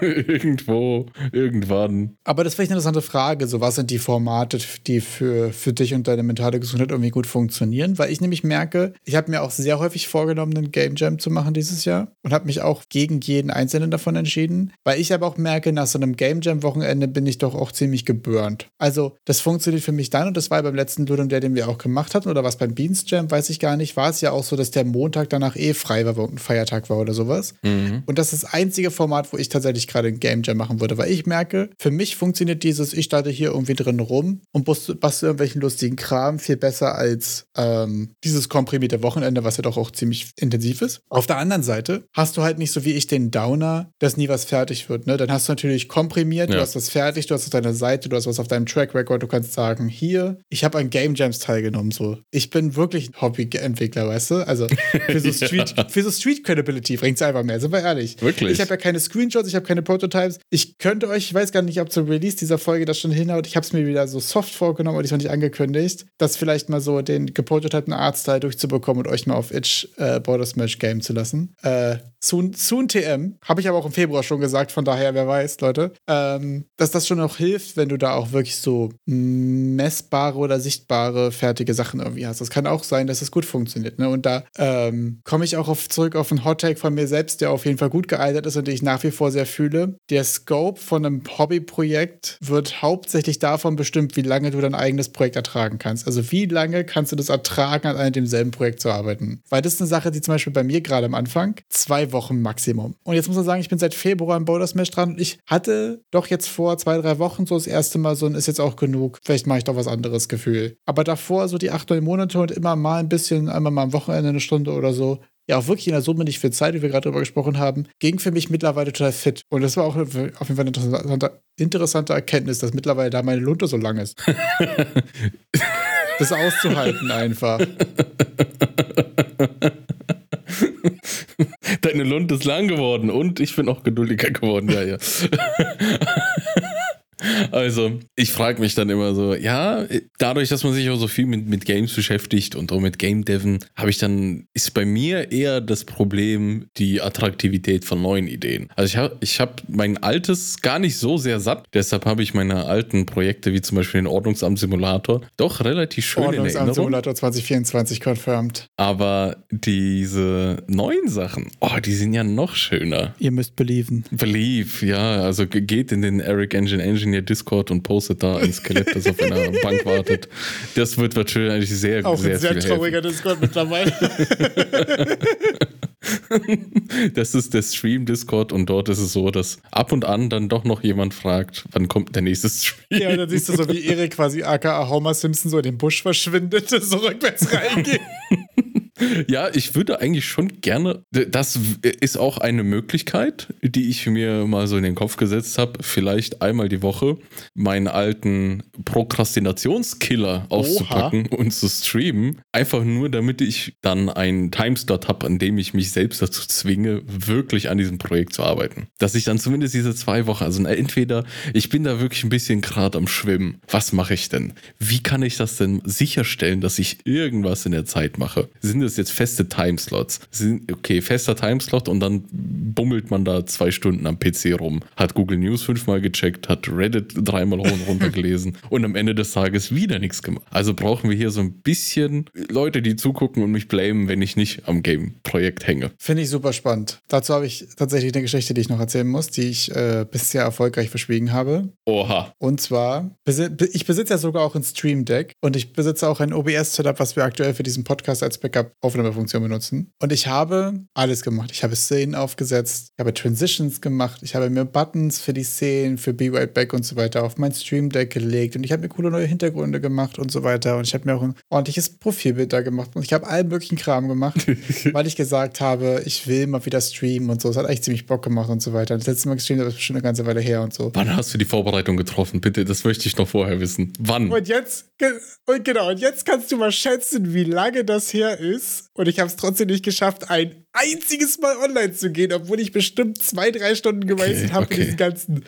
irgendwo, irgendwann. Aber das ist vielleicht eine interessante Frage. So, was sind die Formate, die für, für dich und deine mentale Gesundheit irgendwie gut funktionieren? Weil ich nämlich merke, ich habe mir auch sehr häufig vorgenommen, einen Game Jam zu machen dieses Jahr und habe mich auch gegen jeden einzelnen davon entschieden. Weil ich aber auch merke, nach so einem Game Jam-Wochenende bin ich doch auch ziemlich geburnt. Also, das funktioniert für mich dann und das war beim letzten Ludum, der, den wir auch gemacht hatten, oder was beim Beans Jam, weiß ich gar nicht, war es ja auch so, dass der Montag danach eh frei war, weil ein Feiertag war oder sowas. Mhm. Und das ist das einzige Format, wo ich tatsächlich gerade ein Game Jam machen würde, weil ich merke, für mich funktioniert dieses, ich starte hier irgendwie drin rum und bastel irgendwelchen lustigen Kram viel besser als ähm, dieses komprimierte Wochenende, was ja doch auch ziemlich intensiv ist. Auf der anderen Seite hast du halt nicht so wie ich den Downer, dass nie was fertig wird. Ne? Dann hast du natürlich komprimiert, ja. du hast was fertig, du hast auf deiner Seite, du hast was auf deinem Track Record, du kannst sagen, hier, ich habe an Game Jams teilgenommen. So. Ich bin wirklich ein Hobby-Entwickler, weißt du? Also für so Street, ja. für so Street Credibility bringt es einfach mehr, sind wir ehrlich. Wirklich? Ich habe ja keine Screenshots, ich habe keine Prototypes. Ich könnte euch, ich weiß gar nicht, ob zum Release dieser Folge das schon hinhaut. Ich habe es mir wieder so soft vorgenommen und ich noch nicht angekündigt, das vielleicht mal so den geprototypten Artstyle durchzubekommen und euch mal auf Itch äh, Border Smash game zu lassen. Äh, soon, soon TM, habe ich aber auch im Februar schon gesagt, von daher, wer weiß, Leute, ähm, dass das schon auch hilft, wenn du da auch wirklich so messbare oder sichtbare fertige Sachen irgendwie hast. Das kann auch sein, dass es gut funktioniert. Ne? Und da ähm, komme ich auch auf, zurück auf einen Hottake von mir selbst, der auf jeden Fall gut gealtert ist und den ich nach wie vor sehr fühle. Der Scope von einem Hobbyprojekt wird hauptsächlich davon bestimmt, wie lange du dein eigenes Projekt ertragen kannst. Also wie lange kannst du das ertragen, an einem demselben Projekt zu arbeiten? Weil das ist eine Sache, die zum Beispiel bei mir gerade am Anfang zwei Wochen Maximum. Und jetzt muss man sagen, ich bin seit Februar im Boulder Smash dran und ich hatte doch jetzt vor zwei, drei Wochen so das erste Mal so ein ist jetzt auch genug, vielleicht mache ich doch was anderes Gefühl. Aber davor so die acht, neun Monate und immer mal ein bisschen, einmal mal am Wochenende eine Stunde oder so, ja auch wirklich in der Summe nicht viel Zeit, wie wir gerade darüber gesprochen haben, ging für mich mittlerweile total fit. Und das war auch auf jeden Fall eine interessante, interessante Erkenntnis, dass mittlerweile da meine Lunte so lang ist. das auszuhalten einfach. Deine Lunte ist lang geworden und ich bin auch geduldiger geworden, ja, ja. Also, ich frage mich dann immer so, ja, dadurch, dass man sich auch so viel mit, mit Games beschäftigt und auch mit Game Deven, habe ich dann, ist bei mir eher das Problem die Attraktivität von neuen Ideen. Also ich habe ich hab mein altes gar nicht so sehr satt, deshalb habe ich meine alten Projekte, wie zum Beispiel den Ordnungsamt-Simulator, doch relativ schön. Ordnungsamt-Simulator 2024 confirmed. Aber diese neuen Sachen, oh, die sind ja noch schöner. Ihr müsst belieben. Believe, ja, also geht in den Eric Engine Engine Engineer Discord und postet da ein Skelett, das auf einer Bank wartet. Das wird wahrscheinlich sehr, Auch sehr, ein sehr trauriger helfen. Discord mittlerweile. das ist der Stream-Discord und dort ist es so, dass ab und an dann doch noch jemand fragt, wann kommt der nächste Stream. Ja, und dann siehst du so, wie Erik quasi aka Homer Simpson so in den Busch verschwindet, so rückwärts reingeht. Ja, ich würde eigentlich schon gerne, das ist auch eine Möglichkeit, die ich mir mal so in den Kopf gesetzt habe, vielleicht einmal die Woche meinen alten Prokrastinationskiller auszupacken Oha. und zu streamen. Einfach nur, damit ich dann einen Timeslot habe, an dem ich mich selbst dazu zwinge, wirklich an diesem Projekt zu arbeiten. Dass ich dann zumindest diese zwei Wochen, also entweder ich bin da wirklich ein bisschen gerade am Schwimmen. Was mache ich denn? Wie kann ich das denn sicherstellen, dass ich irgendwas in der Zeit mache? Sind es jetzt feste Timeslots. Okay, fester Timeslot und dann bummelt man da zwei Stunden am PC rum. Hat Google News fünfmal gecheckt, hat Reddit dreimal hoch und runter gelesen und am Ende des Tages wieder nichts gemacht. Also brauchen wir hier so ein bisschen Leute, die zugucken und mich blamen, wenn ich nicht am Game-Projekt hänge. Finde ich super spannend. Dazu habe ich tatsächlich eine Geschichte, die ich noch erzählen muss, die ich äh, bisher erfolgreich verschwiegen habe. Oha. Und zwar, ich besitze ja sogar auch ein Stream Deck und ich besitze auch ein OBS-Setup, was wir aktuell für diesen Podcast als Backup-Aufnahmefunktion benutzen. Und ich habe alles gemacht. Ich habe Szenen aufgesetzt, ich habe Transitions gemacht, ich habe mir Buttons für die Szenen, für Be Right Back und so weiter auf mein Stream Deck gelegt und ich habe mir coole neue Hintergründe gemacht und so weiter. Und ich habe mir auch ein ordentliches Profilbild da gemacht und ich habe allen möglichen Kram gemacht, weil ich gesagt habe, ich will mal wieder streamen und so. Es hat eigentlich ziemlich Bock gemacht und so weiter. Das letzte Mal gestreamt habe ich schon eine ganze Weile her und so. Wann hast du die Vorbereitung getroffen? Bitte, das möchte ich noch vorher wissen. Wann? Und jetzt, und genau, und jetzt kannst du mal schätzen, wie lange das her ist. is Und ich habe es trotzdem nicht geschafft, ein einziges Mal online zu gehen, obwohl ich bestimmt zwei, drei Stunden geweißt Okay, habe, okay. diesen ganzen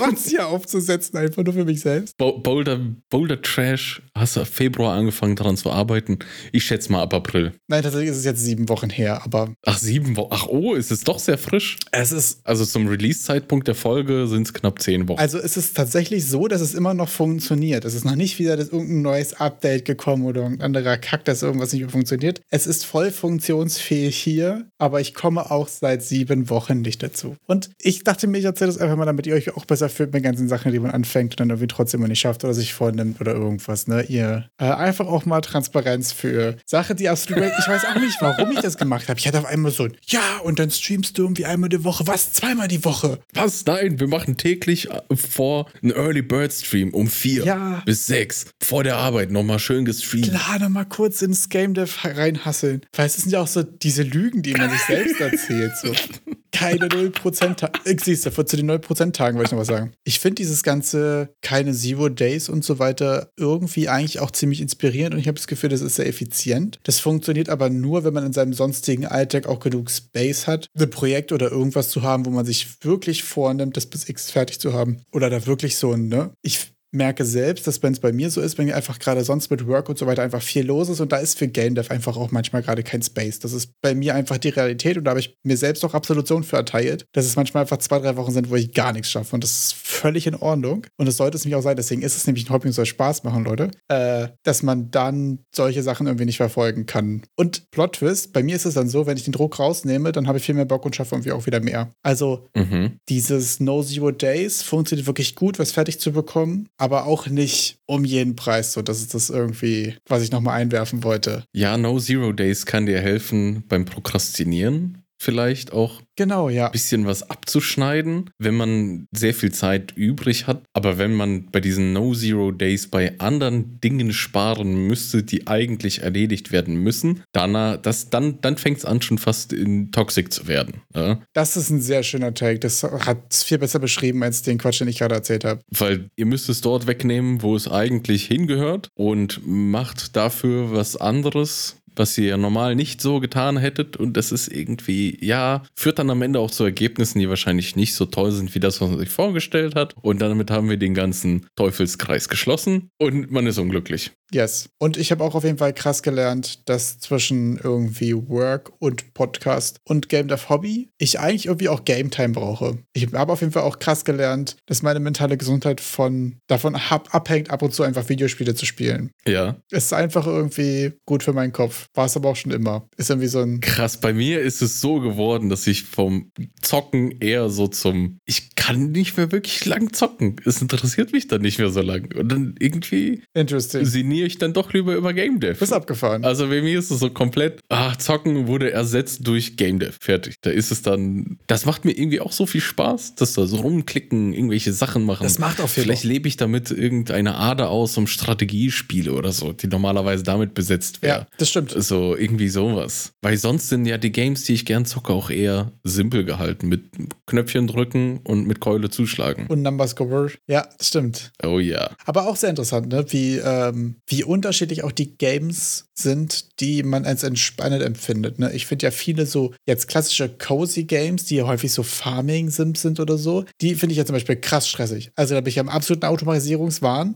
Rotz hier aufzusetzen, einfach nur für mich selbst. Bo- Boulder, Boulder Trash, hast du ab Februar angefangen daran zu arbeiten? Ich schätze mal ab April. Nein, tatsächlich ist es jetzt sieben Wochen her, aber Ach, sieben Wochen. Ach, oh, ist es doch sehr frisch. es ist Also zum Release-Zeitpunkt der Folge sind es knapp zehn Wochen. Also es ist tatsächlich so, dass es immer noch funktioniert. Es ist noch nicht wieder das, irgendein neues Update gekommen oder irgendein anderer Kack, dass irgendwas nicht mehr funktioniert. Es ist voll funktionsfähig hier, aber ich komme auch seit sieben Wochen nicht dazu. Und ich dachte mir, ich erzähle das einfach mal, damit ihr euch auch besser fühlt mit den ganzen Sachen, die man anfängt und dann irgendwie trotzdem mal nicht schafft oder sich vornimmt oder irgendwas. Ne? Ihr äh, einfach auch mal Transparenz für Sachen, die absolut. Ich weiß auch nicht, warum ich das gemacht habe. Ich hatte auf einmal so ein, ja, und dann streamst du irgendwie einmal die Woche. Was? Zweimal die Woche? Was? Nein, wir machen täglich äh, vor einen Early Bird Stream um vier Ja. bis sechs vor der Arbeit nochmal schön gestreamt. Klar, noch mal kurz ins Game Dev reinhasseln. Weil es sind ja auch so diese Lügen, die man sich selbst erzählt. So. Keine 0% Tage. Siehst du, zu den 0% Tagen wollte ich noch was sagen. Ich finde dieses ganze keine Zero Days und so weiter irgendwie eigentlich auch ziemlich inspirierend und ich habe das Gefühl, das ist sehr effizient. Das funktioniert aber nur, wenn man in seinem sonstigen Alltag auch genug Space hat, ein Projekt oder irgendwas zu haben, wo man sich wirklich vornimmt, das bis X fertig zu haben. Oder da wirklich so ein, ne? Ich merke selbst, dass wenn es bei mir so ist, wenn einfach gerade sonst mit Work und so weiter einfach viel los ist und da ist für Game Dev einfach auch manchmal gerade kein Space. Das ist bei mir einfach die Realität und da habe ich mir selbst auch Absolution für erteilt, dass es manchmal einfach zwei, drei Wochen sind, wo ich gar nichts schaffe und das ist völlig in Ordnung und das sollte es nämlich auch sein. Deswegen ist es nämlich ein Hobby und soll Spaß machen, Leute, äh, dass man dann solche Sachen irgendwie nicht verfolgen kann. Und Plot Twist, bei mir ist es dann so, wenn ich den Druck rausnehme, dann habe ich viel mehr Bock und schaffe irgendwie auch wieder mehr. Also Mhm. dieses No Zero Days funktioniert wirklich gut, was fertig zu bekommen, aber auch nicht um jeden Preis. So, das ist das irgendwie, was ich nochmal einwerfen wollte. Ja, No Zero Days kann dir helfen beim Prokrastinieren. Vielleicht auch Genau, ja. ein bisschen was abzuschneiden, wenn man sehr viel Zeit übrig hat. Aber wenn man bei diesen No Zero Days bei anderen Dingen sparen müsste, die eigentlich erledigt werden müssen, dann, das, dann, dann fängt es an, schon fast in toxic zu werden. Ja? Das ist ein sehr schöner Take. Das hat es viel besser beschrieben als den Quatsch, den ich gerade erzählt habe. Weil ihr müsst es dort wegnehmen, wo es eigentlich hingehört und macht dafür was anderes, was ihr normal nicht so getan hättet. Und das ist irgendwie, ja, führt dann am Ende auch zu Ergebnissen, die wahrscheinlich nicht so toll sind, wie das, was man sich vorgestellt hat. Und damit haben wir den ganzen Teufelskreis geschlossen und man ist unglücklich. Yes. Und ich habe auch auf jeden Fall krass gelernt, dass zwischen irgendwie Work und Podcast und Game Dev Hobby ich eigentlich irgendwie auch Game Time brauche. Ich habe auf jeden Fall auch krass gelernt, dass meine mentale Gesundheit von davon ab, abhängt, ab und zu einfach Videospiele zu spielen. Ja. Es ist einfach irgendwie gut für meinen Kopf. War es aber auch schon immer. Ist irgendwie so ein. Krass, bei mir ist es so geworden, dass ich vom Zocken eher so zum, ich kann nicht mehr wirklich lang zocken. Es interessiert mich dann nicht mehr so lang. Und dann irgendwie Interesting. sinniere ich dann doch lieber über Game Dev. Bist abgefahren. Also bei mir ist es so komplett, ach, Zocken wurde ersetzt durch Game Dev. Fertig. Da ist es dann, das macht mir irgendwie auch so viel Spaß, dass da so rumklicken, irgendwelche Sachen machen. Das macht auch viel Vielleicht lebe ich damit irgendeine Ader aus, um Strategiespiele oder so, die normalerweise damit besetzt wäre. ja, das stimmt. So, irgendwie sowas. Weil sonst sind ja die Games, die ich gern zocke, auch eher simpel gehalten. Mit Knöpfchen drücken und mit Keule zuschlagen. Und Numbers word. Ja, stimmt. Oh ja. Aber auch sehr interessant, ne? wie, ähm, wie unterschiedlich auch die Games sind, die man als entspannend empfindet. Ne? Ich finde ja viele so jetzt klassische cozy Games, die ja häufig so Farming-Sims sind oder so, die finde ich ja zum Beispiel krass stressig. Also da bin ich am absoluten Automatisierungswahn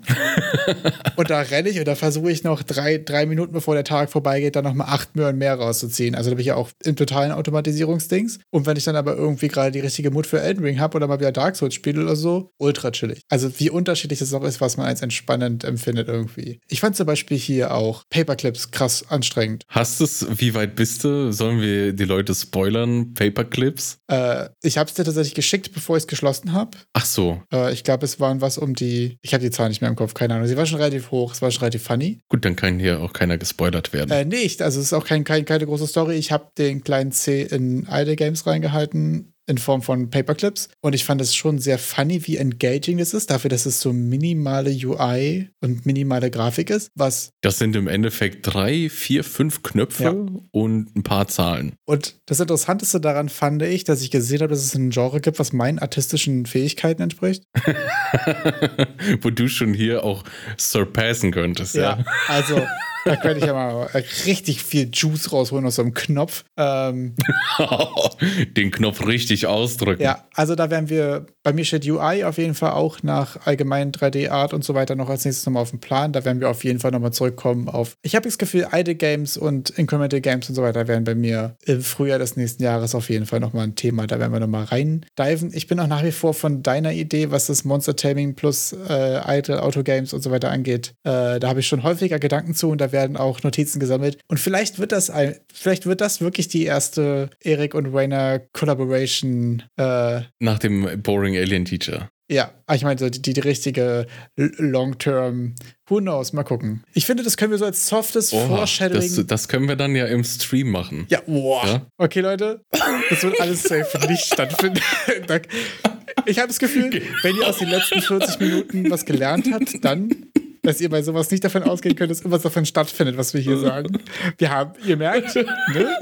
und da renne ich und da versuche ich noch drei, drei Minuten, bevor der Tag vorbeigeht, dann nochmal acht Möhren mehr rauszuziehen. Also da bin ich ja auch im totalen Automatisierungsdings. Und wenn ich dann aber irgendwie gerade die richtige Mut für Elden Ring habe oder mal wieder Dark Souls spiele oder so, ultra chillig. Also wie unterschiedlich das auch ist, was man als entspannend empfindet irgendwie. Ich fand zum Beispiel hier auch Paperclips krass anstrengend. Hast es, wie weit bist du? Sollen wir die Leute spoilern? Paperclips? Äh, ich habe es dir tatsächlich geschickt, bevor ich es geschlossen habe. Ach so. Äh, ich glaube, es waren was um die, ich habe die Zahl nicht mehr im Kopf, keine Ahnung. Sie war schon relativ hoch, es war schon relativ funny. Gut, dann kann hier auch keiner gespoilert werden. Äh, nicht, also es ist auch kein, kein, keine große Story. Ich habe den kleinen C in Idle Games reingehalten in Form von Paperclips und ich fand es schon sehr funny, wie engaging es ist, dafür, dass es so minimale UI und minimale Grafik ist, was Das sind im Endeffekt drei, vier, fünf Knöpfe Ja. und ein paar Zahlen. und das Interessanteste daran fand ich, dass ich gesehen habe, dass es ein Genre gibt, was meinen artistischen Fähigkeiten entspricht. Wo du schon hier auch surpassen könntest, ja. also Da könnte ich ja mal richtig viel Juice rausholen aus so einem Knopf. Ähm, Den Knopf richtig ausdrücken. ja, also da werden wir, bei mir steht UI auf jeden Fall auch nach allgemeinen 3D-Art und so weiter noch als nächstes nochmal auf dem Plan. Da werden wir auf jeden Fall nochmal zurückkommen auf. Ich habe das Gefühl, Idle Games und Incremental Games und so weiter werden bei mir im Frühjahr des nächsten Jahres auf jeden Fall nochmal ein Thema. Da werden wir nochmal reindiven. Ich bin auch nach wie vor von deiner Idee, was das Monster Taming plus äh, Idle Auto Games und so weiter angeht. Äh, da habe ich schon häufiger Gedanken zu und da werden auch Notizen gesammelt. Und vielleicht wird das ein, vielleicht wird das wirklich die erste Erik und Rainer Collaboration. Äh, Nach dem Boring Alien Teacher. ja, ich meine, so die, die richtige Long-Term. Who knows? Mal gucken. Ich finde, das können wir so als softes Oha, Foreshadowing. das, das können wir dann ja im Stream machen. ja, boah. Ja? Okay, Leute, das wird alles safe nicht stattfinden. Ich habe das Gefühl, wenn ihr aus den letzten 40 Minuten was gelernt habt, dann, dass ihr bei sowas nicht davon ausgehen könnt, dass irgendwas davon stattfindet, was wir hier sagen. Wir haben, ihr merkt, ne?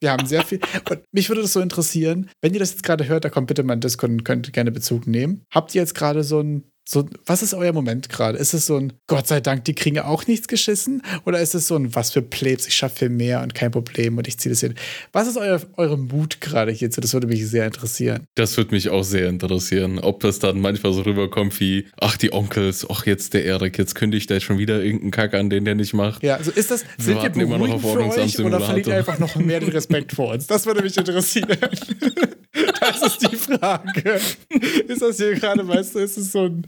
Wir haben sehr viel. Und mich würde das so interessieren, wenn ihr das jetzt gerade hört, da kommt bitte mal in Discord und könnt gerne Bezug nehmen. Habt ihr jetzt gerade so ein, so, was ist euer Moment gerade? Ist es so ein, Gott sei Dank, die kriegen auch nichts geschissen? Oder ist es so ein, was für Plebs, ich schaffe viel mehr und kein Problem und ich ziehe das hin? Was ist euer, eure Mut gerade hierzu? Das würde mich sehr interessieren. Das würde mich auch sehr interessieren, ob das dann manchmal so rüberkommt wie, ach, die Onkels, ach, jetzt der Erik, jetzt kündigt der schon wieder irgendeinen Kack an, den der nicht macht. Ja, also ist das, sind wir immer noch auf euch oder verliert ihr einfach noch mehr den Respekt vor uns? Das würde mich interessieren. Das ist die Frage. Ist das hier gerade, weißt du, ist es so ein,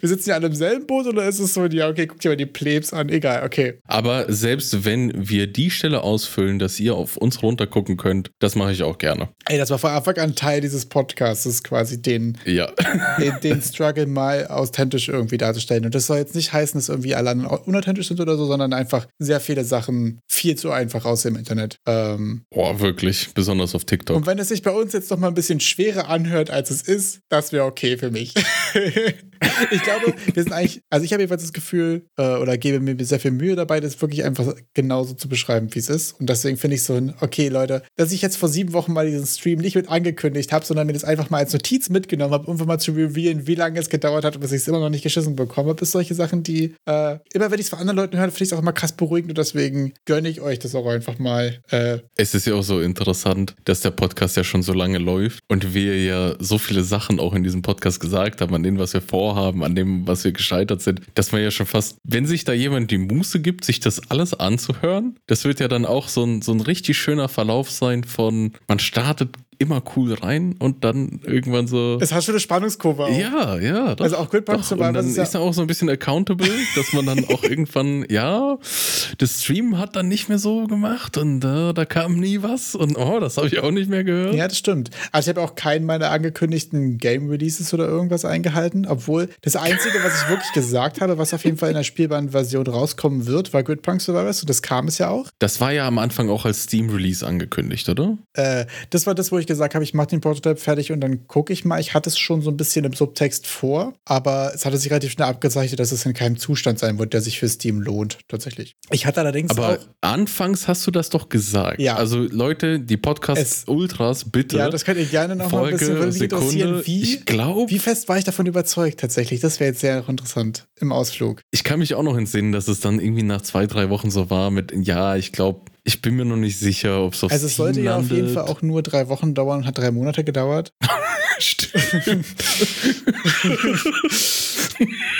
wir sitzen ja alle im selben Boot oder ist es so ja, okay, guck dir mal die Plebs an, egal, okay. Aber selbst wenn wir die Stelle ausfüllen, dass ihr auf uns runtergucken könnt, das mache ich auch gerne. Ey, das war von Anfang an Teil dieses Podcasts, quasi den, Ja. den, den Struggle mal authentisch irgendwie darzustellen. Und das soll jetzt nicht heißen, dass irgendwie alle anderen unauthentisch sind oder so, sondern einfach sehr viele Sachen viel zu einfach aussehen im Internet. Ähm, Boah, wirklich. Besonders auf TikTok. Und wenn es sich bei uns jetzt noch mal ein bisschen schwerer anhört, als es ist, das wäre okay für mich. ich glaube, wir sind eigentlich, also ich habe jedenfalls das Gefühl, äh, oder gebe mir sehr viel Mühe dabei, das wirklich einfach genauso zu beschreiben, wie es ist. Und deswegen finde ich so ein, okay, Leute, dass ich jetzt vor sieben Wochen mal diesen Stream nicht mit angekündigt habe, sondern mir das einfach mal als Notiz mitgenommen habe, um mal zu revealen, wie lange es gedauert hat und dass ich es immer noch nicht geschissen bekommen habe, ist solche Sachen, die, äh, immer wenn ich es von anderen Leuten höre, finde ich es auch immer krass beruhigend und deswegen gönne ich euch das auch einfach mal. Äh, Es ist ja auch so interessant, dass der Podcast ja schon so lange läuft und wir ja so viele Sachen auch in diesem Podcast gesagt haben, an dem, was wir vorhaben, an dem, was wir gescheitert sind, dass man ja schon fast, wenn sich da jemand die Muße gibt, sich das alles anzuhören, das wird ja dann auch so ein, so ein richtig schöner Verlauf sein von, man startet immer cool rein und dann irgendwann so. es hat schon eine Spannungskurve auch. Ja, ja. Doch, Also auch Punk doch. Survivors Und dann ist ja- ist er auch so ein bisschen accountable, dass man dann auch irgendwann, ja, das Stream hat dann nicht mehr so gemacht und äh, da kam nie was und oh, das habe ich auch nicht mehr gehört. Ja, das stimmt. Also ich habe auch keinen meiner angekündigten Game Releases oder irgendwas eingehalten, obwohl das Einzige, was ich wirklich gesagt habe, was auf jeden Fall in der spielbaren Version rauskommen wird, war Good Punk Survivors und das kam es ja auch. Das war ja am Anfang auch als Steam-Release angekündigt, oder? Äh, das war das, wo ich gesagt habe, ich mache den Prototype fertig und dann gucke ich mal. Ich hatte es schon so ein bisschen im Subtext vor, aber es hatte sich relativ schnell abgezeichnet, dass es in keinem Zustand sein wird, der sich für Steam lohnt, tatsächlich. Ich hatte allerdings Aber auch. anfangs hast du das doch gesagt. Ja. Also Leute, die Podcast-Ultras, bitte. Ja, das könnt ihr gerne noch mal ein bisschen würde mich interessieren, Sekunde. wie, Ich glaube, wie fest war ich davon überzeugt tatsächlich. Das wäre jetzt sehr interessant im Ausflug. ich kann mich auch noch entsinnen, dass es dann irgendwie nach zwei, drei Wochen so war mit, ja, ich glaube, ich bin mir noch nicht sicher, ob es auf Also es sollte ja auf jeden. Fall auch nur drei Wochen dauern und hat drei Monate gedauert. Stimmt.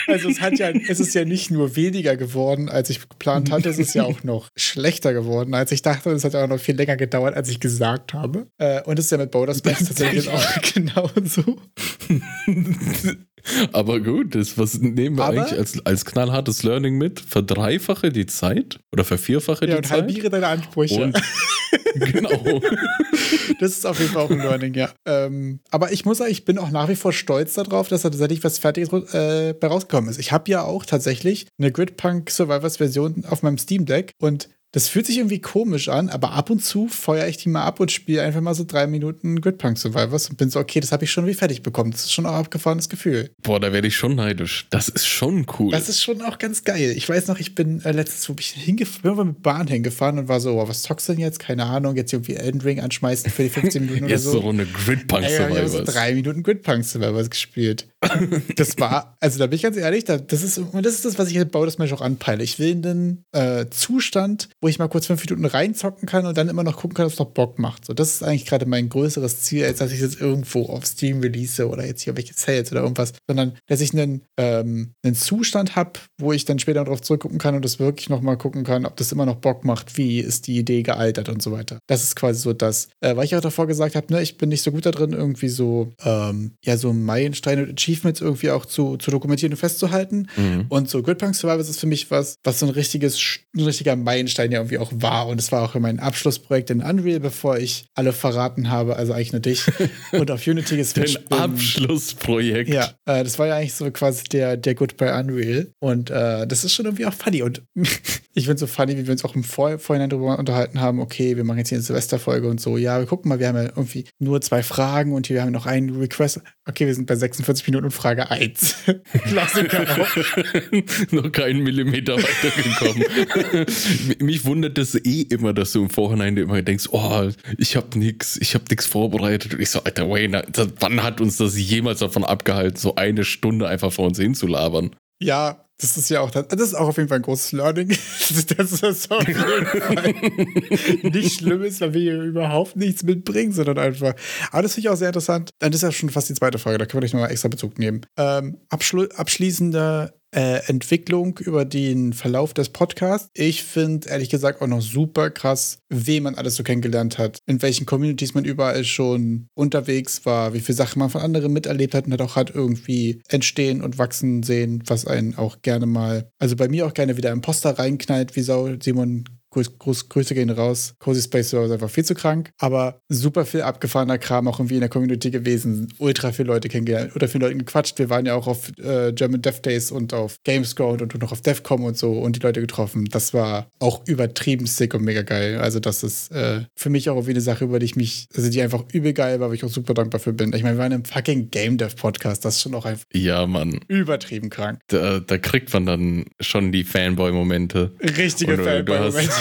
Also es hat ja, es ist ja nicht nur weniger geworden, als ich geplant hatte, es ist ja auch noch schlechter geworden, als ich dachte. Es hat auch noch viel länger gedauert, als ich gesagt habe. Äh, und es ist ja mit Best tatsächlich auch genauso. Aber gut, das, was nehmen wir Aber- eigentlich als, als knallhartes Learning mit? Verdreifache die Zeit oder vervierfache Ja, die und Zeit? halbiere deine Ansprüche. Und genau. Das ist auf jeden Fall auch ein Learning, ja. Ähm, aber ich muss sagen, ich bin auch nach wie vor stolz darauf, dass da tatsächlich was Fertiges äh, bei rausgekommen ist. Ich habe ja auch tatsächlich eine Gridpunk Survivors Version auf meinem Steam Deck und das fühlt sich irgendwie komisch an, aber ab und zu feuere ich die mal ab und spiele einfach mal so drei Minuten Gridpunk Survivors und bin so, okay, das habe ich schon wie fertig bekommen. Das ist schon auch ein abgefahrenes Gefühl. Boah, da werde ich schon neidisch. Das ist schon cool. Das ist schon auch ganz geil. Ich weiß noch, ich bin äh, letztens, wo ich hingefahren, irgendwann mit Bahn hingefahren und war so, oh, was zockst du denn jetzt? Keine Ahnung, jetzt irgendwie Elden Ring anschmeißen für die 15 Minuten oder jetzt so. so eine Gridpunk Ey, ich habe Survivors. so drei Minuten Gridpunk Survivors gespielt. Das war, also da bin ich ganz ehrlich, da, das ist, das ist das, was ich baue, das Mensch auch anpeile. Ich will einen äh, Zustand, wo ich mal kurz fünf Minuten reinzocken kann und dann immer noch gucken kann, ob es noch Bock macht. So, das ist eigentlich gerade mein größeres Ziel, als dass ich jetzt irgendwo auf Steam release oder jetzt hier welche Sales oder irgendwas, sondern dass ich einen, ähm, einen Zustand habe, wo ich dann später darauf zurückgucken kann und das wirklich nochmal gucken kann, ob das immer noch Bock macht, wie ist die Idee gealtert und so weiter. Das ist quasi so das, äh, weil ich auch davor gesagt habe, ne, ich bin nicht so gut da drin, irgendwie so, ähm, ja, so Meilensteine und Achievements irgendwie auch zu, zu dokumentieren und festzuhalten. Mhm. Und so Gridpunk Survivors ist für mich was, was so ein richtiges, ein richtiger Meilenstein ja irgendwie auch war. Und es war auch mein Abschlussprojekt in Unreal, bevor ich alle verraten habe, also eigentlich nur dich. und auf Unity geswitcht Dein bin. Abschlussprojekt. Ja, äh, das war ja eigentlich so quasi der, der Goodbye Unreal. Und äh, das ist schon irgendwie auch funny. Und ich finde es so funny, wie wir uns auch im Vor Vorhinein darüber unterhalten haben, okay, wir machen jetzt hier eine Silvesterfolge und so. Ja, wir gucken mal, wir haben ja irgendwie nur zwei Fragen und hier haben wir noch einen Request. Okay, wir sind bei 46 Minuten und Frage 1. Klassiker noch keinen Millimeter weitergekommen. Mich wundert das eh immer, dass du im Vorhinein immer denkst, oh, ich hab nix, ich hab nix vorbereitet. Und ich so, Alter, Wayne, wann hat uns das jemals davon abgehalten, so eine Stunde einfach vor uns hinzulabern? Ja, das ist ja auch, das, das ist auch auf jeden Fall ein großes Learning. Das ist das auf jeden Fall nicht schlimm ist, weil wir hier überhaupt nichts mitbringen, sondern einfach. Aber das finde ich auch sehr interessant. Dann ist ja schon fast die zweite Frage, da können wir gleich nochmal extra Bezug nehmen. Ähm, abschlu abschließende äh, Entwicklung über den Verlauf des Podcasts. Ich finde ehrlich gesagt auch noch super krass, wen man alles so kennengelernt hat, in welchen Communities man überall schon unterwegs war, wie viele Sachen man von anderen miterlebt hat und hat auch hat irgendwie entstehen und wachsen sehen, was einen auch gerne mal, also bei mir auch gerne wieder im Poster reinknallt, wie Sau. Simon Grüß, Grüß, Grüße gehen raus. Cozy Space Server ist einfach viel zu krank. Aber super viel abgefahrener Kram auch irgendwie in der Community gewesen. Ultra viele Leute kennengelernt, ultra viele Leute gequatscht. Wir waren ja auch auf äh, German Dev Days und auf Gamescom und, und noch auf DevCom und so und die Leute getroffen. Das war auch übertrieben sick und mega geil. Also, das ist äh, für mich auch irgendwie eine Sache, über die ich mich, also die einfach übel geil war, wo ich auch super dankbar für bin. Ich meine, wir waren im fucking Game Dev Podcast. Das ist schon auch einfach Ja, Mann. übertrieben krank. Da, da kriegt man dann schon die Fanboy-Momente. Richtige Fanboy-Momente.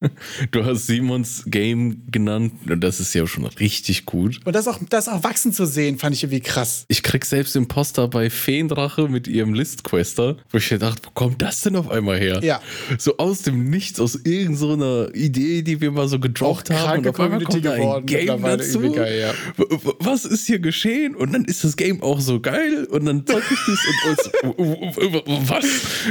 Du hast Simons Game genannt und das ist ja schon richtig gut. Und das auch, das auch wachsen zu sehen, fand ich irgendwie krass. Ich krieg selbst den Poster bei Feendrache mit ihrem Listquester, wo ich mir dachte, wo kommt das denn auf einmal her? Ja. So aus dem Nichts, aus irgendeiner Idee, die wir mal so gedroppt haben. kranke Und auf einmal kommt da ein Game dazu. geil, ja. Was ist hier geschehen? Und dann ist das Game auch so geil und dann zock ich das und, und was?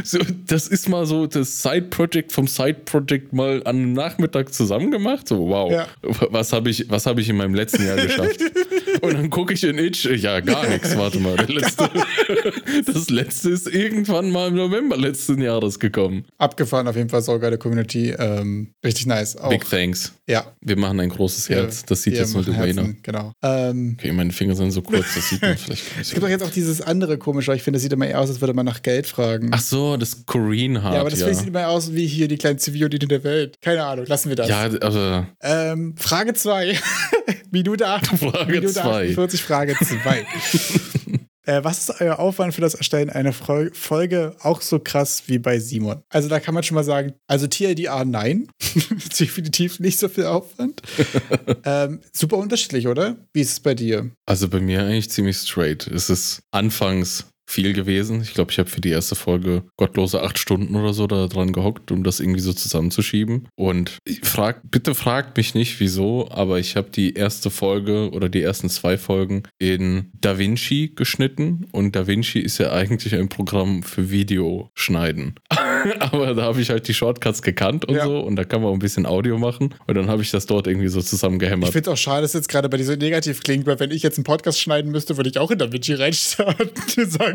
So, das ist mal so das Side-Project vom Side-Project mal an einem Nachmittag zusammen gemacht. So, wow. Ja. Was habe ich, was hab ich in meinem letzten Jahr geschafft? und dann gucke ich in Itch. Ja, gar nichts. Warte mal. Letzte, das letzte ist irgendwann mal im November letzten Jahres gekommen. Abgefahren auf jeden Fall, saugeile Community. Ähm, richtig nice. Auch, Big thanks. ja. Wir machen ein großes Herz. Das sieht wir jetzt nur. Herzen, Genau. Ähm, Okay, meine Finger sind so kurz, das sieht man vielleicht gar nicht es so gibt doch jetzt auch dieses andere komische, ich finde, das sieht immer eher aus, als würde man nach Geld fragen. Ach so, das Korean Heart. ja, aber das ich sieht immer aus wie hier die kleinste Violine der Welt. Keine Ahnung, lassen wir das. Ja, also Ähm, Frage 2. Minute 8. Frage Minute zwei. 48, Frage 2. äh, was ist euer Aufwand für das Erstellen einer Fol- Folge auch so krass wie bei Simon? Also da kann man schon mal sagen, also TLDA nein. Definitiv nicht so viel Aufwand. ähm, super unterschiedlich, oder? Wie ist es bei dir? Also bei mir eigentlich ziemlich straight. Es ist anfangs viel gewesen. Ich glaube, ich habe für die erste Folge gottlose acht Stunden oder so da dran gehockt, um das irgendwie so zusammenzuschieben. Und ich frag, bitte fragt mich nicht, wieso, aber ich habe die erste Folge oder die ersten zwei Folgen in DaVinci geschnitten. Und DaVinci ist ja eigentlich ein Programm für Videoschneiden. aber da habe ich halt die Shortcuts gekannt und Ja. so. Und da kann man auch ein bisschen Audio machen. Und dann habe ich das dort irgendwie so Ich zusammengehämmert. finde es auch schade, dass jetzt gerade bei dir so negativ klingt, weil wenn ich jetzt einen Podcast schneiden müsste, würde ich auch in der Vinci reinstarten. Sag ich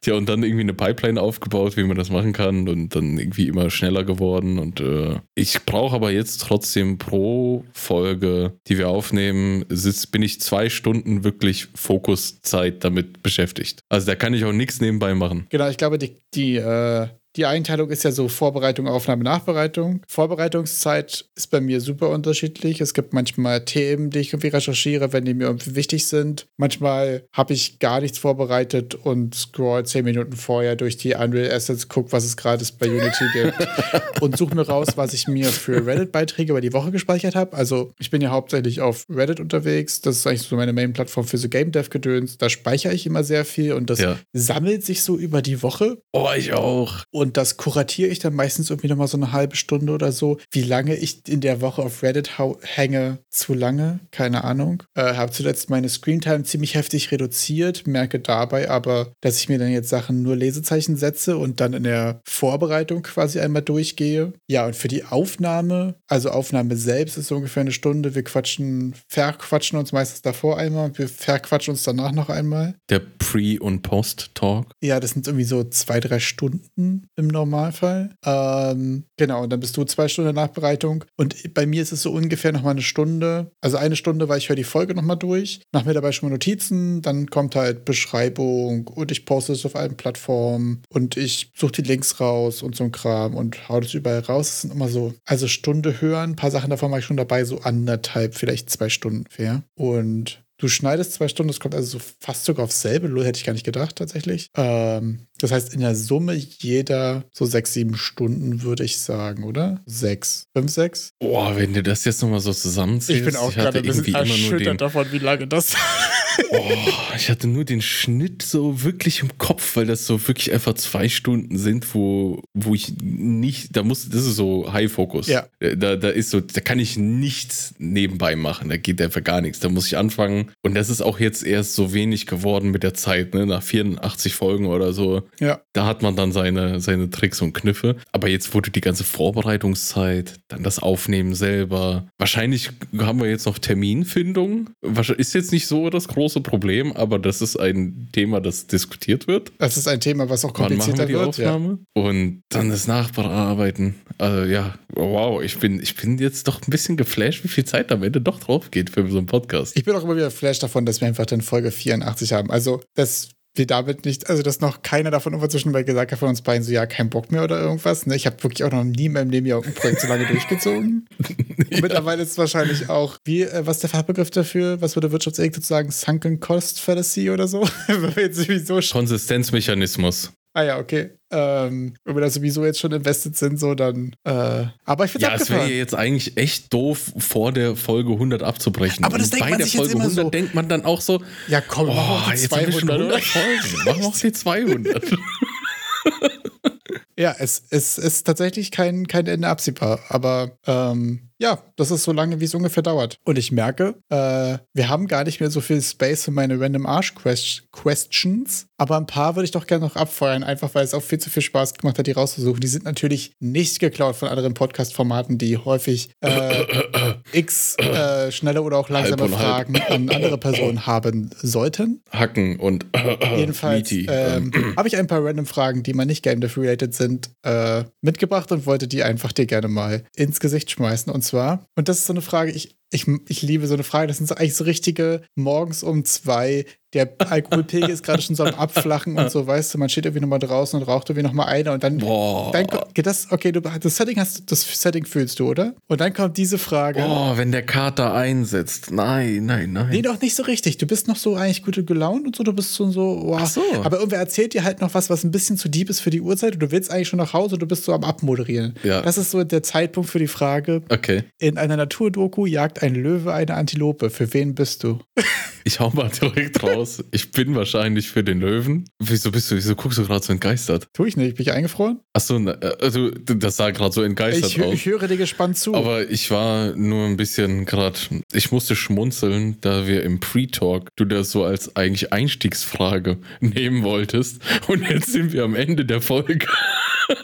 Tja, und dann irgendwie eine Pipeline aufgebaut, wie man das machen kann und dann irgendwie immer schneller geworden. Und äh, ich brauche aber jetzt trotzdem pro Folge, die wir aufnehmen, sitz, bin ich zwei Stunden wirklich Fokuszeit damit beschäftigt. Also da kann ich auch nichts nebenbei machen. Genau, ich glaube, die, die, äh, die Einteilung ist ja so Vorbereitung, Aufnahme, Nachbereitung. Vorbereitungszeit ist bei mir super unterschiedlich. Es gibt manchmal Themen, die ich irgendwie recherchiere, wenn die mir irgendwie wichtig sind. Manchmal habe ich gar nichts vorbereitet und scroll zehn Minuten vorher durch die Unreal Assets, gucke, was es gerade bei Unity gibt und suche mir raus, was ich mir für Reddit-Beiträge über die Woche gespeichert habe. Also ich bin ja hauptsächlich auf Reddit unterwegs. Das ist eigentlich so meine Main-Plattform für so Game Dev-Gedöns. Da speichere ich immer sehr viel und das Ja. sammelt sich so über die Woche. Oh, ich auch. Und das kuratiere ich dann meistens irgendwie nochmal so eine halbe Stunde oder so. Wie lange ich in der Woche auf Reddit hänge, zu lange, keine Ahnung. Äh, habe zuletzt meine Screentime ziemlich heftig reduziert, merke dabei aber, dass ich mir dann jetzt Sachen nur Lesezeichen setze und dann in der Vorbereitung quasi einmal durchgehe. Ja, und für die Aufnahme, also Aufnahme selbst ist so ungefähr eine Stunde. Wir quatschen, verquatschen uns meistens davor einmal und wir verquatschen uns danach noch einmal. Der Pre- und Post-Talk. Ja, das sind irgendwie so zwei, drei Stunden im Normalfall. Ähm, genau, und dann bist du zwei Stunden Nachbereitung. Und bei mir ist es so ungefähr nochmal eine Stunde. Also eine Stunde, weil ich höre die Folge nochmal durch, mache mir dabei schon mal Notizen, dann kommt halt Beschreibung und ich poste es auf allen Plattformen und ich suche die Links raus und so ein Kram und hau das überall raus. Das sind immer so, also Stunde hören, ein paar Sachen davon mache ich schon dabei, so anderthalb, vielleicht zwei Stunden ungefähr. Und Du schneidest zwei Stunden, das kommt also so fast sogar aufs selbe, Lol, hätte ich gar nicht gedacht tatsächlich. Ähm, das heißt, in der Summe jeder so sechs, sieben Stunden, würde ich sagen, oder? Sechs. Fünf, sechs? Boah, wenn du das jetzt nochmal so zusammenzählst. Ich bin auch hatte gerade ein bisschen irgendwie immer nur den, erschüttert davon, wie lange das. Oh, ich hatte nur den Schnitt so wirklich im Kopf, weil das so wirklich einfach zwei Stunden sind, wo, wo ich nicht, da muss, das ist so High-Focus. Ja. Da, da ist so, da kann ich nichts nebenbei machen. Da geht einfach gar nichts. Da muss ich anfangen. Und das ist auch jetzt erst so wenig geworden mit der Zeit, ne? Nach 84 Folgen oder so. ja. Da hat man dann seine, seine Tricks und Kniffe. Aber jetzt wurde die ganze Vorbereitungszeit, dann das Aufnehmen selber. Wahrscheinlich haben wir jetzt noch Terminfindung. Ist jetzt nicht so das große Problem, aber das ist ein Thema, das diskutiert wird. Das ist ein Thema, was auch wir komplizierter die wird. Ja. Und dann das Nachbearbeiten. Also ja, wow, ich bin, ich bin jetzt doch ein bisschen geflasht, wie viel Zeit am Ende doch drauf geht für so einen Podcast. Ich bin auch immer wieder flash davon, dass wir einfach dann Folge 84 haben. Also, dass wir damit nicht, also dass noch keiner davon irgendwo zwischendurch gesagt hat von uns beiden so, ja, kein Bock mehr oder irgendwas. Ne? Ich habe wirklich auch noch nie in meinem Leben ja irgendein Projekt so lange durchgezogen. Und mittlerweile ist es wahrscheinlich auch, wie, äh, was ist der Fachbegriff dafür? Was würde Wirtschaftsethik sagen? Sunken Cost Fallacy oder so? Wenn wir jetzt sowieso. Konsistenzmechanismus. Ah ja, okay. Ähm, wenn wir da sowieso jetzt schon invested sind, so dann. Äh, aber ich finde Ja, es wäre jetzt eigentlich echt doof, vor der Folge 100 abzubrechen. Aber das Und denkt bei man der sich jetzt Folge immer 100 so. denkt man dann auch so, Ja, komm, oh, mach jetzt haben wir schon 200, 100 oder? Folgen. Machen wir auch die 200. Ja, es, es ist tatsächlich kein, kein Ende absehbar. Aber ähm, ja, das ist so lange, wie es ungefähr dauert. Und ich merke, äh, wir haben gar nicht mehr so viel Space für meine Random Arsch Quest Questions. Aber ein paar würde ich doch gerne noch abfeuern, einfach weil es auch viel zu viel Spaß gemacht hat, die rauszusuchen. Die sind natürlich nicht geklaut von anderen Podcast-Formaten, die häufig äh, x äh, schnelle oder auch langsame und halb. Fragen an andere Personen haben sollten. Hacken und Jedenfalls Meaty. ähm, habe ich ein paar random Fragen, die mal nicht Game Dev related sind, äh, mitgebracht und wollte die einfach dir gerne mal ins Gesicht schmeißen. Und zwar, und das ist so eine Frage, ich, ich, ich liebe so eine Frage, das sind so eigentlich so richtige morgens um zwei, der Alkoholpegel ist gerade schon so am Abflachen und so, weißt du, man steht irgendwie nochmal draußen und raucht irgendwie nochmal eine und dann, Boah. dann geht das, okay, du, das Setting hast, das Setting fühlst du, oder? Und dann kommt diese Frage. Oh, wenn der Kater einsetzt. Nein, nein, nein. Nee, doch nicht so richtig. Du bist noch so eigentlich gute gelaunt und so. Du bist schon so, wow. Ach so. Aber irgendwer erzählt dir halt noch was, was ein bisschen zu deep ist für die Uhrzeit. Und du willst eigentlich schon nach Hause. Du bist so am Abmoderieren. Ja. Das ist so der Zeitpunkt für die Frage. Okay, In einer Naturdoku jagt ein Löwe eine Antilope. Für wen bist du? ich hau mal direkt raus. Ich bin wahrscheinlich für den Löwen. Wieso bist du, wieso guckst du gerade so entgeistert? Tu ich nicht. Bin ich eingefroren? Achso, also das sah gerade so entgeistert Ich, aus. ich höre dir gespannt zu. Aber ich war nur ein bisschen gerade, ich musste schmunzeln, da wir im Pre-Talk du das so als eigentlich Einstiegsfrage nehmen wolltest. Und jetzt sind wir am Ende der Folge.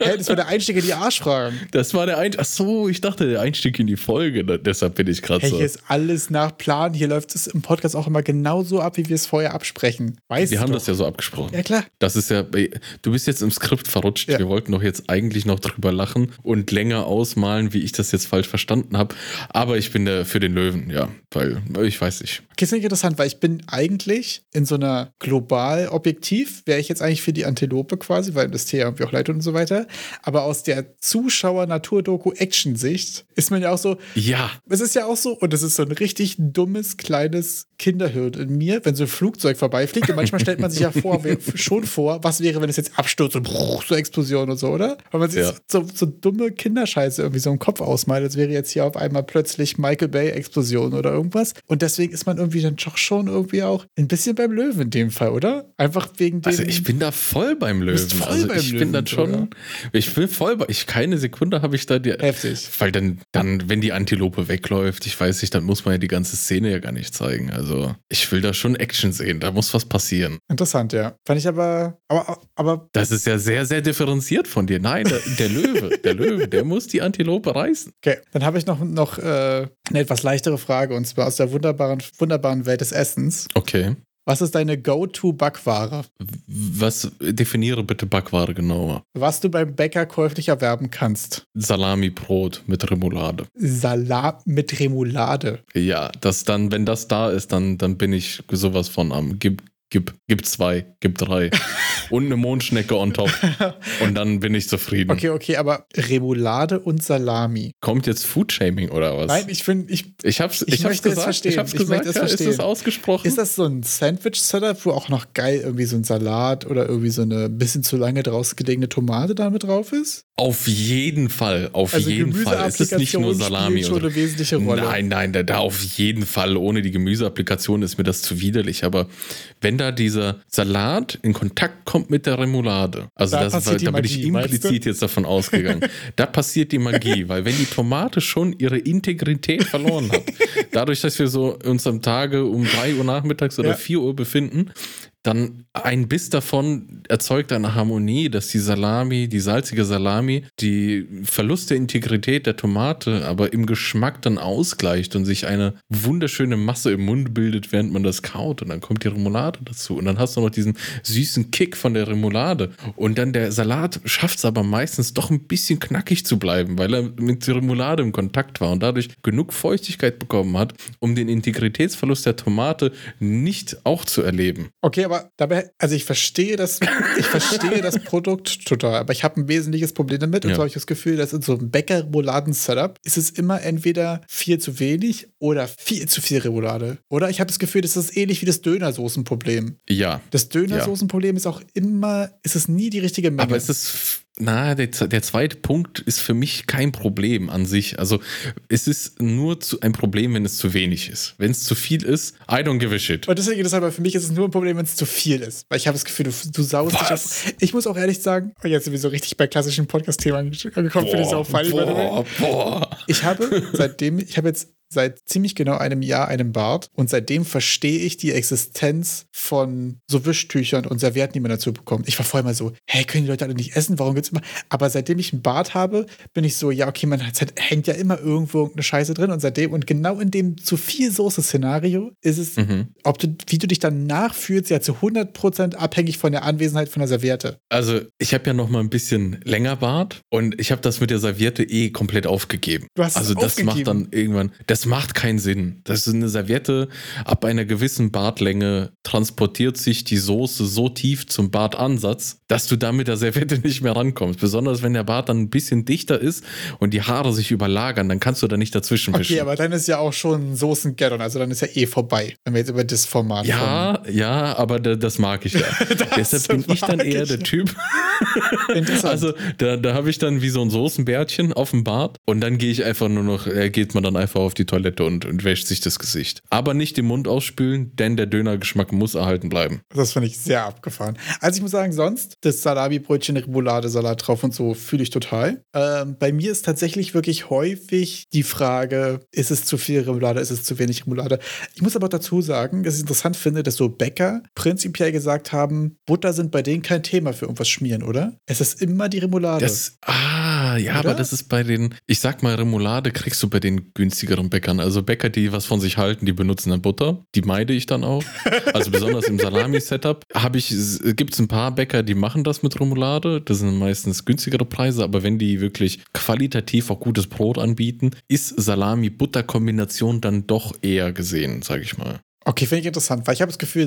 Hä, das war der Einstieg in die Arschfragen. Das war der Einstieg. Ach so, ich dachte der Einstieg in die Folge. Deshalb bin ich gerade Hey, so. hier ist alles nach Plan. Hier läuft es im Podcast auch immer genauso ab, wie wir es vorher absprechen. Weißt Wir du haben doch. das ja so abgesprochen. Ja, klar. Das ist ja, du bist jetzt im Skript verrutscht. Ja. Wir wollten doch jetzt eigentlich noch drüber lachen und länger ausmalen, wie ich das jetzt falsch verstanden habe. Aber ich bin der für den Löwen, ja, weil ich weiß nicht. Okay, ist nicht interessant, weil ich bin eigentlich in so einer global objektiv, wäre ich jetzt eigentlich für die Antilope quasi, weil das Tier irgendwie auch leid tut und so weiter. Weiter. Aber aus der Zuschauer-Naturdoku-Action-Sicht ist man ja auch so. Ja. Es ist ja auch so, und es ist so ein richtig dummes, kleines Kinderhirn in mir, wenn so ein Flugzeug vorbeifliegt. Und manchmal stellt man sich ja vor, schon vor, was wäre, wenn es jetzt abstürzt und so Explosion und so, oder? Weil man sich ja. so, so dumme Kinderscheiße irgendwie so im Kopf ausmalt, als wäre jetzt hier auf einmal plötzlich Michael Bay-Explosion oder irgendwas. Und deswegen ist man irgendwie dann doch schon irgendwie auch ein bisschen beim Löwen in dem Fall, oder? Einfach wegen dem. Also ich bin da voll beim Löwen. Voll also beim ich Löwen, bin dann schon. Oder? Ich bin voll. Ich keine Sekunde habe ich da die. Heftig. Weil dann, dann, wenn die Antilope wegläuft, ich weiß nicht, dann muss man ja die ganze Szene ja gar nicht zeigen. Also ich will da schon Action sehen. Da muss was passieren. Interessant, ja. Fand ich aber. Aber. aber das ist ja sehr, sehr differenziert von dir. Nein, der, der Löwe, der Löwe, der muss die Antilope reißen. Okay, dann habe ich noch, noch äh, eine etwas leichtere Frage und zwar aus der wunderbaren, wunderbaren Welt des Essens. Okay. Was ist deine Go-To-Backware? Was definiere bitte Backware genauer? Was du beim Bäcker käuflich erwerben kannst. Salami-Brot mit Remoulade. Salat mit Remoulade. Ja, das dann, wenn das da ist, dann, dann bin ich sowas von am. Gib, Gib, gib zwei, gib drei. und eine Mondschnecke on top. Und dann bin ich zufrieden. Okay, okay, aber Remoulade und Salami. Kommt jetzt Foodshaming oder was? Nein, ich finde, ich, ich hab's, ich, ich hab's gesagt. verstehen. Ich hab's ich gesagt. Es ja, verstehen. Ist das ausgesprochen? Ist das so ein Sandwich-Setup, wo auch noch geil irgendwie so ein Salat oder irgendwie so eine bisschen zu lange draus gelegene Tomate da mit drauf ist? Auf jeden Fall, auf also jeden Fall. Es ist nicht nur Salami. Schon eine wesentliche Rolle. Nein, nein, da, da auf jeden Fall. Ohne die Gemüseapplikation ist mir das zu widerlich. Aber wenn da dieser Salat in Kontakt kommt mit der Remoulade, also da, das, da bin ich implizit jetzt davon ausgegangen, da passiert die Magie, weil wenn die Tomate schon ihre Integrität verloren hat, dadurch, dass wir so uns am Tage um 3 Uhr nachmittags oder ja. 4 Uhr befinden, dann ein Biss davon erzeugt eine Harmonie, dass die Salami, die salzige Salami, die Verlust der Integrität der Tomate aber im Geschmack dann ausgleicht und sich eine wunderschöne Masse im Mund bildet, während man das kaut. Und dann kommt die Remoulade dazu. Und dann hast du noch diesen süßen Kick von der Remoulade. Und dann der Salat schafft es aber meistens doch ein bisschen knackig zu bleiben, weil er mit der Remoulade im Kontakt war und dadurch genug Feuchtigkeit bekommen hat, um den Integritätsverlust der Tomate nicht auch zu erleben. Okay, aber aber dabei, also ich verstehe das, ich verstehe das Produkt total, aber ich habe ein wesentliches Problem damit und ja. so habe ich das Gefühl, dass in so einem Bäcker-Rouladen-Setup ist es immer entweder viel zu wenig oder viel zu viel Remoulade. Oder ich habe das Gefühl, das ist ähnlich wie das Dönersoßenproblem. Ja. Das Dönersoßenproblem ja. ist auch immer, ist es nie die richtige Menge. Aber es ist na, der, der zweite Punkt ist für mich kein Problem an sich. Also es ist nur zu, ein Problem, wenn es zu wenig ist. Wenn es zu viel ist, I don't give a shit. Und deswegen ist aber für mich ist es nur ein Problem, wenn es zu viel ist. Weil ich habe das Gefühl, du, du saust Was? dich auf. Ich muss auch ehrlich sagen, oh, jetzt sind wir so richtig bei klassischen Podcast-Themen angekommen, finde ich funny. Boah, boah. Ich habe seitdem, ich habe jetzt seit ziemlich genau einem Jahr einem Bart und seitdem verstehe ich die Existenz von so Wischtüchern und Servietten, die man dazu bekommt. Ich war vorher mal so, hey, können die Leute alle nicht essen? Warum gibt's immer? Aber seitdem ich einen Bart habe, bin ich so, ja, okay, man halt, hängt ja immer irgendwo eine Scheiße drin und seitdem und genau in dem zu viel Soße-Szenario ist es, mhm. ob du, wie du dich dann nachfühlst, ja zu 100% abhängig von der Anwesenheit von der Serviette. Also, ich habe ja noch mal ein bisschen länger Bart und ich habe das mit der Serviette eh komplett aufgegeben. Du hast also, das aufgegeben. macht dann irgendwann, das macht keinen Sinn. Das ist eine Serviette. Ab einer gewissen Bartlänge transportiert sich die Soße so tief zum Bartansatz, dass du da mit der Serviette nicht mehr rankommst. Besonders wenn der Bart dann ein bisschen dichter ist und die Haare sich überlagern, dann kannst du da nicht dazwischen wischen. Okay, aber dann ist ja auch schon Soßen-Gaddon, also dann ist ja eh vorbei, wenn wir jetzt über das Format Ja, kommen. ja, aber das mag ich ja. Deshalb bin ich dann eher ich. der Typ. Also da, da habe ich dann wie so ein Soßenbärtchen auf dem Bart und dann gehe ich einfach nur noch, äh, geht man dann einfach auf die Toilette und, und wäscht sich das Gesicht. Aber nicht den Mund ausspülen, denn der Dönergeschmack muss erhalten bleiben. Das finde ich sehr abgefahren. Also ich muss sagen, sonst, das Salami-Brötchen, Remoulade-Salat drauf und so fühle ich total. Ähm, bei mir ist tatsächlich wirklich häufig die Frage, ist es zu viel Remoulade, ist es zu wenig Remoulade? Ich muss aber dazu sagen, dass ich interessant finde, dass so Bäcker prinzipiell gesagt haben, Butter sind bei denen kein Thema für irgendwas schmieren, oder? Es ist immer die Remoulade. Das, ah, ja, oder? aber das ist bei den, ich sag mal, Remoulade kriegst du bei den günstigeren Bäckern. Also Bäcker, die was von sich halten, die benutzen dann Butter. Die meide ich dann auch. Also besonders im Salami-Setup habe ich, gibt es ein paar Bäcker, die machen das mit Remoulade. Das sind meistens günstigere Preise, aber wenn die wirklich qualitativ auch gutes Brot anbieten, ist Salami-Butter-Kombination dann doch eher gesehen, sage ich mal. Okay, finde ich interessant, weil ich habe das Gefühl,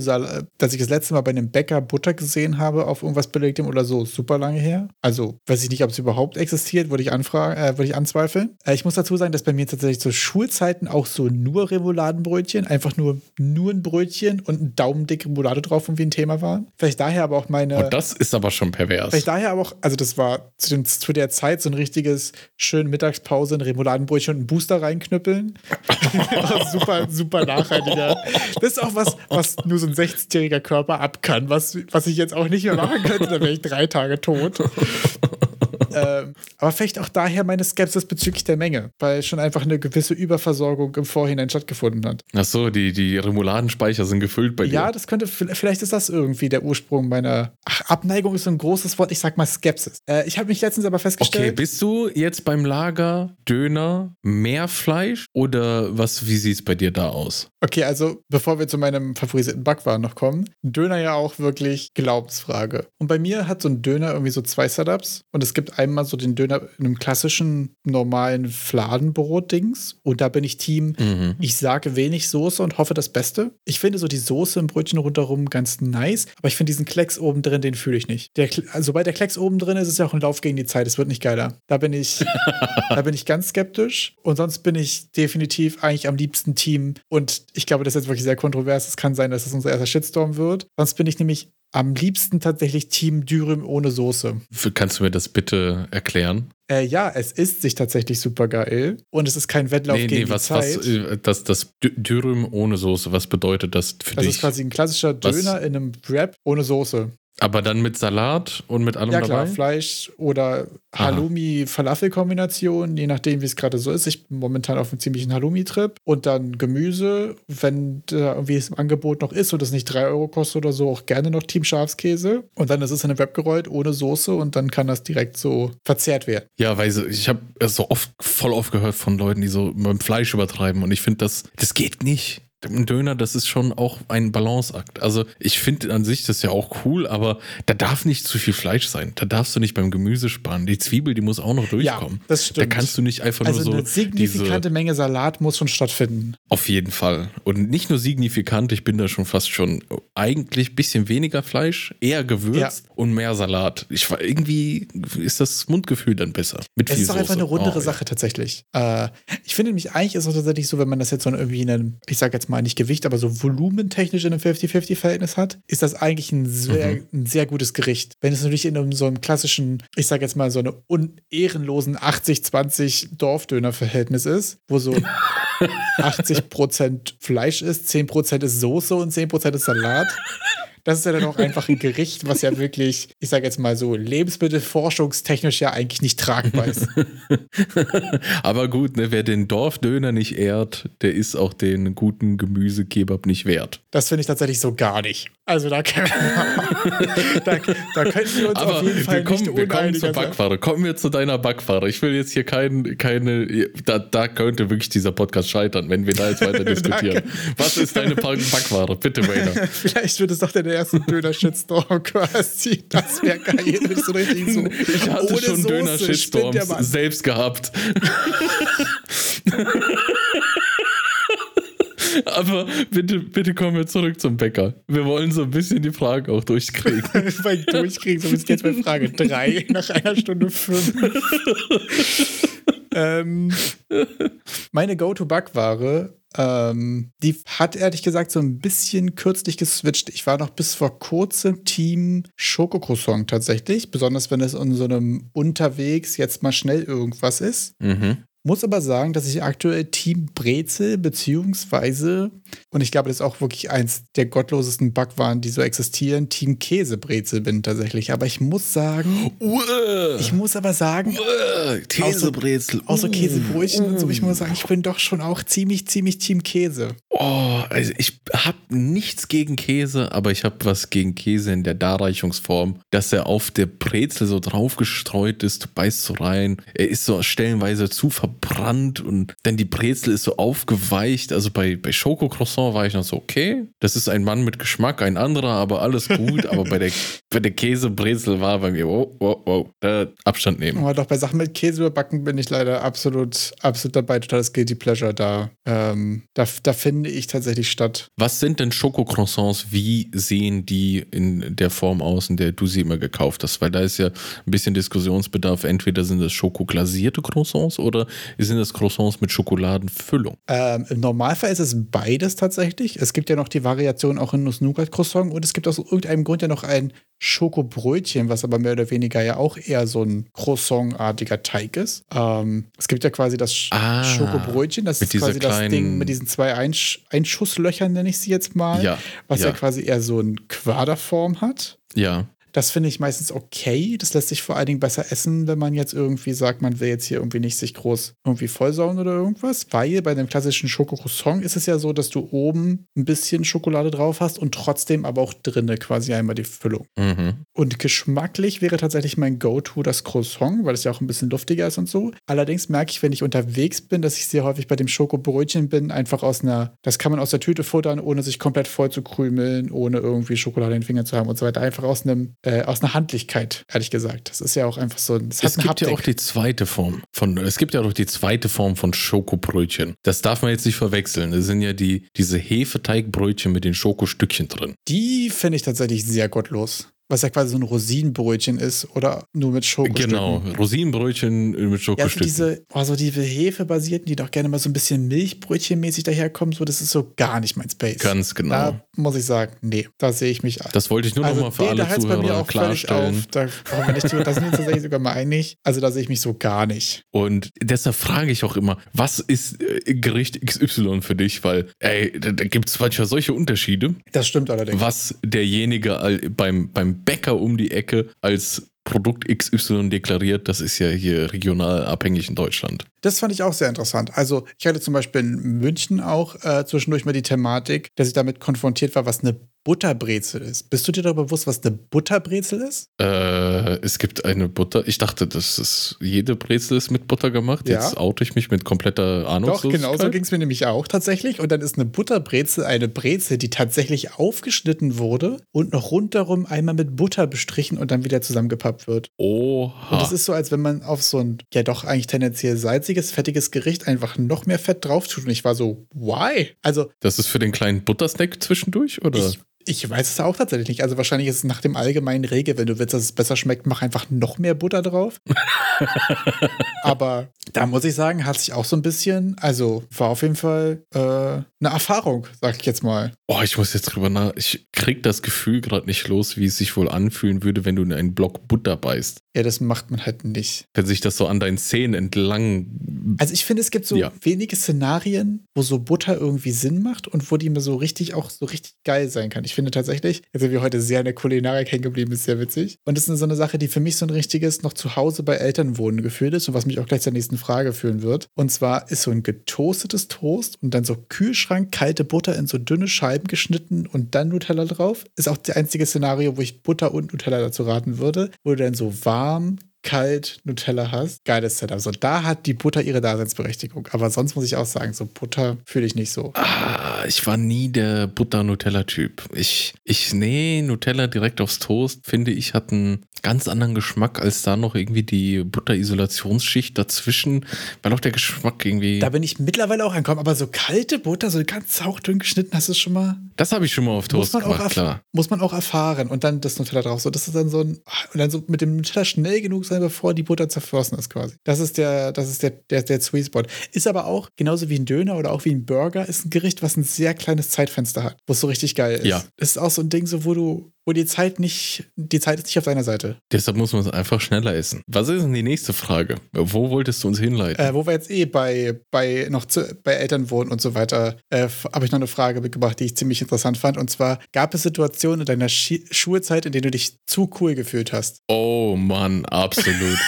dass ich das letzte Mal bei einem Bäcker Butter gesehen habe auf irgendwas Belegtem oder so, super lange her. Also weiß ich nicht, ob es überhaupt existiert, würde ich anfragen, äh, würde ich anzweifeln. Äh, ich muss dazu sagen, dass bei mir tatsächlich zu Schulzeiten auch so nur Remouladenbrötchen, einfach nur, nur ein Brötchen und ein Daumendick Remoulade drauf irgendwie ein Thema waren. Vielleicht daher aber auch meine. Und das ist aber schon pervers. Vielleicht daher aber auch, also das war zu, dem, zu der Zeit so ein richtiges schön Mittagspause, ein Remouladenbrötchen und ein Booster reinknüppeln. super, super nachhaltiger. Das ist auch was, was nur so ein 16-jähriger Körper ab kann, was, was ich jetzt auch nicht mehr machen könnte, da wäre ich drei Tage tot. Ähm, aber vielleicht auch daher meine Skepsis bezüglich der Menge, weil schon einfach eine gewisse Überversorgung im Vorhinein stattgefunden hat. Ach so, die, die Remouladenspeicher sind gefüllt bei dir. Ja, das könnte, vielleicht ist das irgendwie der Ursprung meiner. Ach, Abneigung ist so ein großes Wort, ich sag mal Skepsis. Äh, ich habe mich letztens aber festgestellt. Okay, bist du jetzt beim Lager Döner mehr Fleisch oder was, wie sieht es bei dir da aus? Okay, also bevor wir zu meinem favorisierten Backwaren noch kommen, Döner ja auch wirklich Glaubensfrage. Und bei mir hat so ein Döner irgendwie so zwei Setups und es gibt einmal so den Döner in einem klassischen, normalen Fladenbrot-Dings. Und da bin ich Team, mhm. ich sage wenig Soße und hoffe das Beste. Ich finde so die Soße im Brötchen rundherum ganz nice, aber ich finde diesen Klecks oben drin, den fühle ich nicht. Der, also sobald der Klecks oben drin ist, ist es ja auch ein Lauf gegen die Zeit. Es wird nicht geiler. Da bin ich, da bin ich ganz skeptisch. Und sonst bin ich definitiv eigentlich am liebsten Team. Und ich glaube, das ist jetzt wirklich sehr kontrovers. Es kann sein, dass es unser erster Shitstorm wird. Sonst bin ich nämlich am liebsten tatsächlich Team Dürüm ohne Soße. Kannst du mir das bitte erklären? Äh, ja, es isst sich tatsächlich super geil und es ist kein Wettlauf nee, gegen nee, was, die Zeit. Was, äh, das, das Dürüm ohne Soße, was bedeutet das für das dich? Das ist quasi ein klassischer Döner was? in einem Wrap ohne Soße. Aber dann mit Salat und mit allem ja, klar, dabei? Fleisch oder Halloumi-Falafel-Kombination, je nachdem, wie es gerade so ist. Ich bin momentan auf einem ziemlichen Halloumi-Trip. Und dann Gemüse, wenn da irgendwie es im Angebot noch ist und es nicht 3 Euro kostet oder so, auch gerne noch Team Schafskäse. Und dann ist es in eine Web gerollt, ohne Soße und dann kann das direkt so verzehrt werden. Ja, weil ich habe so oft, voll oft gehört von Leuten, die so mit dem Fleisch übertreiben. Und ich finde, das, das geht nicht ein Döner, das ist schon auch ein Balanceakt. Also ich finde an sich das ja auch cool, aber da darf nicht zu viel Fleisch sein. Da darfst du nicht beim Gemüse sparen. Die Zwiebel, die muss auch noch durchkommen. Ja, das stimmt. Da kannst du nicht einfach also nur so. Eine signifikante diese, Menge Salat muss schon stattfinden. Auf jeden Fall. Und nicht nur signifikant, ich bin da schon fast schon eigentlich ein bisschen weniger Fleisch, eher gewürzt ja. und mehr Salat. Ich war irgendwie ist das Mundgefühl dann besser. Mit es ist doch einfach eine rundere oh, Sache ja. tatsächlich. Äh, ich finde nämlich eigentlich ist es tatsächlich so, wenn man das jetzt so irgendwie in einem, ich sag jetzt mal nicht Gewicht, aber so volumentechnisch in einem 50-50-Verhältnis hat, ist das eigentlich ein sehr, mhm. ein sehr gutes Gericht. Wenn es natürlich in einem, so einem klassischen, ich sag jetzt mal so einem unehrenlosen 80-20 Dorfdöner-Verhältnis ist, wo so 80% Fleisch ist, 10% ist Soße und 10% ist Salat. Das ist ja dann auch einfach ein Gericht, was ja wirklich, ich sage jetzt mal so, lebensmittelforschungstechnisch ja eigentlich nicht tragbar ist. Aber gut, ne, wer den Dorfdöner nicht ehrt, der ist auch den guten Gemüsekebab nicht wert. Das finde ich tatsächlich so gar nicht. Also da, können wir, da, da könnten wir uns Aber auf jeden Fall wir kommen, nicht wir kommen zur Backware. Kommen wir zu deiner Backware. Ich will jetzt hier kein, keine, da, da könnte wirklich dieser Podcast scheitern, wenn wir da jetzt weiter diskutieren. Was ist deine Backware? Bitte, Rainer. Vielleicht wird es doch der erste Döner-Shitstorm quasi. Das wäre geil, wenn so richtig so. Ich hatte schon Döner-Shitstorms selbst gehabt. Aber bitte, bitte kommen wir zurück zum Bäcker. Wir wollen so ein bisschen die Fragen auch durchkriegen. Weil durchkriegen, so bis jetzt bei Frage 3 nach einer Stunde 5. ähm, meine Go-To-Backware ähm, die hat ehrlich gesagt so ein bisschen kürzlich geswitcht. Ich war noch bis vor kurzem Team Schokocroissant tatsächlich, besonders wenn es in so einem unterwegs jetzt mal schnell irgendwas ist. Mhm. Muss aber sagen, dass ich aktuell Team Brezel beziehungsweise, und ich glaube, das ist auch wirklich eins der gottlosesten Backwaren, die so existieren, Team Käsebrezel bin tatsächlich. Aber ich muss sagen, Uah. ich muss aber sagen, Uah. Käsebrezel. Außer, außer Käsebrötchen uh. und so, ich muss sagen, ich bin doch schon auch ziemlich, ziemlich Team Käse. Oh, also ich habe nichts gegen Käse, aber ich habe was gegen Käse in der Darreichungsform, dass er auf der Brezel so draufgestreut ist, du beißt so rein, er ist so stellenweise zu verbunden verbrannt und dann die Brezel ist so aufgeweicht. Also bei, bei Schokocroissant war ich noch so, okay, das ist ein Mann mit Geschmack, ein anderer, aber alles gut. aber bei der, bei der Käsebrezel war bei mir, wow, wow, wow, da Abstand nehmen. Aber doch bei Sachen mit Käse überbacken bin ich leider absolut, absolut dabei. Totales Guilty Pleasure da. Ähm, da, da finde ich tatsächlich statt. Was sind denn Schokocroissants? Wie sehen die in der Form aus, in der du sie immer gekauft hast? Weil da ist ja ein bisschen Diskussionsbedarf. Entweder sind das schokoglasierte Croissants oder sind das Croissants mit Schokoladenfüllung? Ähm, Im Normalfall ist es beides tatsächlich. Es gibt ja noch die Variation auch in Nuss-Nougat-Croissant und es gibt aus irgendeinem Grund ja noch ein Schokobrötchen, was aber mehr oder weniger ja auch eher so ein Croissant-artiger Teig ist. Ähm, es gibt ja quasi das Ah, Schokobrötchen, das ist quasi das Ding mit diesen zwei Einsch Einschusslöchern, nenne ich sie jetzt mal, Ja, was ja. ja. quasi eher so eine Quaderform hat. Ja. Das finde ich meistens okay. Das lässt sich vor allen Dingen besser essen, wenn man jetzt irgendwie sagt, man will jetzt hier irgendwie nicht sich groß irgendwie vollsauen oder irgendwas. Weil bei einem klassischen Schokocroissant ist es ja so, dass du oben ein bisschen Schokolade drauf hast und trotzdem aber auch drinnen quasi einmal die Füllung. Mhm. Und geschmacklich wäre tatsächlich mein Go-To das Croissant, weil es ja auch ein bisschen luftiger ist und so. Allerdings merke ich, wenn ich unterwegs bin, dass ich sehr häufig bei dem Schokobrötchen bin, einfach aus einer, das kann man aus der Tüte futtern, ohne sich komplett voll zu krümeln, ohne irgendwie Schokolade in den Fingern zu haben und so weiter. Einfach aus einem, äh, aus einer Handlichkeit, ehrlich gesagt. Das ist ja auch einfach so ein, es gibt ja Haptik. auch die zweite Form von, es gibt ja auch die zweite Form von Schokobrötchen. Das darf man jetzt nicht verwechseln. Das sind ja die, diese Hefeteigbrötchen mit den Schokostückchen drin. Die finde ich tatsächlich sehr gottlos. Was ja quasi so ein Rosinenbrötchen ist oder nur mit Schokostücken. Genau, Rosinenbrötchen mit Ja, so Schokostücken. diese, oh, so diese Hefebasierten, die doch gerne mal so ein bisschen Milchbrötchenmäßig daherkommen, so, das ist so gar nicht mein Space. Ganz genau. Da muss ich sagen, nee, da sehe ich mich. das wollte ich nur noch mal für nee, alle da hört's bei mir Zuhörer auch klarstellen. auf. Da, brauchen wir nicht drüber- da sind wir uns tatsächlich sogar mal einig. Also da sehe ich mich so gar nicht. Und deshalb frage ich auch immer, was ist äh, Gericht XY für dich? Weil, ey, da, da gibt es manchmal solche Unterschiede, Das stimmt allerdings. was derjenige all- beim, Bäcker um die Ecke als Produkt XY deklariert. Das ist ja hier regional abhängig in Deutschland. Das fand ich auch sehr interessant. Also ich hatte zum Beispiel in München auch äh, zwischendurch mal die Thematik, dass ich damit konfrontiert war, was eine Butterbrezel ist. Bist du dir darüber bewusst, was eine Butterbrezel ist? Äh, es gibt eine Butter. Ich dachte, das ist jede Brezel ist mit Butter gemacht. Ja. Jetzt oute ich mich mit kompletter Doch, Ahnungslosigkeit. genau so ging es mir nämlich auch tatsächlich. Und dann ist eine Butterbrezel eine Brezel, die tatsächlich aufgeschnitten wurde und noch rundherum einmal mit Butter bestrichen und dann wieder zusammengepappt wird. Oha. Und es ist so, als wenn man auf so ein, ja doch eigentlich tendenziell salziges, fettiges Gericht einfach noch mehr Fett drauf tut. Und ich war so, why? Also das ist für den kleinen Buttersnack zwischendurch, oder? ich, ich weiß es auch tatsächlich nicht. Also wahrscheinlich ist es nach dem allgemeinen Regel, wenn du willst, dass es besser schmeckt, mach einfach noch mehr Butter drauf. Aber da muss ich sagen, hat sich auch so ein bisschen, also war auf jeden Fall äh, eine Erfahrung, sag ich jetzt mal. Oh, ich muss jetzt drüber nach. Ich krieg das Gefühl gerade nicht los, wie es sich wohl anfühlen würde, wenn du in einen Block Butter beißt. Ja, das macht man halt nicht. Wenn sich das so an deinen Zähnen entlang. Also ich finde, es gibt so Ja. wenige Szenarien, wo so Butter irgendwie Sinn macht und wo die mir so richtig auch so richtig geil sein kann. Ich finde tatsächlich, jetzt sind wir heute sehr in der Kulinarik hängen geblieben, ist sehr witzig. Und das ist so eine Sache, die für mich so ein richtiges noch zu Hause bei Eltern wohnen gefühlt ist und was mich auch gleich zur nächsten Frage führen wird. Und zwar ist so ein getoastetes Toast und dann so Kühlschrank, kalte Butter in so dünne Scheiben geschnitten und dann Nutella drauf. Ist auch das einzige Szenario, wo ich Butter und Nutella dazu raten würde, wo du dann so warm kalt Nutella hast, geiles Setup. So, da hat die Butter ihre Daseinsberechtigung. Aber sonst muss ich auch sagen, so Butter fühle ich nicht so. Ah, ich war nie der Butter-Nutella-Typ. Ich, ich, nee, Nutella direkt aufs Toast, finde ich, hat einen ganz anderen Geschmack als da noch irgendwie die Butter-Isolationsschicht dazwischen, weil auch der Geschmack irgendwie. Da bin ich mittlerweile auch angekommen, aber so kalte Butter, so ganz hauchdünn geschnitten, hast du schon mal. das habe ich schon mal auf Muss Toast man, auch gemacht, erf- klar. muss man auch erfahren und dann das Nutella drauf. So, das ist dann so ein. Und dann so mit dem Nutella schnell genug sein, bevor die Butter zerflossen ist, quasi. Das ist der, das ist der, der, der Sweet Spot. Ist aber auch, genauso wie ein Döner oder auch wie ein Burger, ist ein Gericht, was ein sehr kleines Zeitfenster hat, wo es so richtig geil ist. Ja. Ist auch so ein Ding, so wo du, wo die Zeit nicht, die Zeit ist nicht auf deiner Seite. Deshalb muss man es einfach schneller essen. Was ist denn die nächste Frage? Wo wolltest du uns hinleiten? Äh, wo wir jetzt eh bei, bei noch zu, bei Eltern wohnen und so weiter, äh, habe ich noch eine Frage mitgebracht, die ich ziemlich interessant fand. Und zwar, gab es Situationen in deiner Schi Schulzeit, in denen du dich zu cool gefühlt hast? Oh Mann, absolut.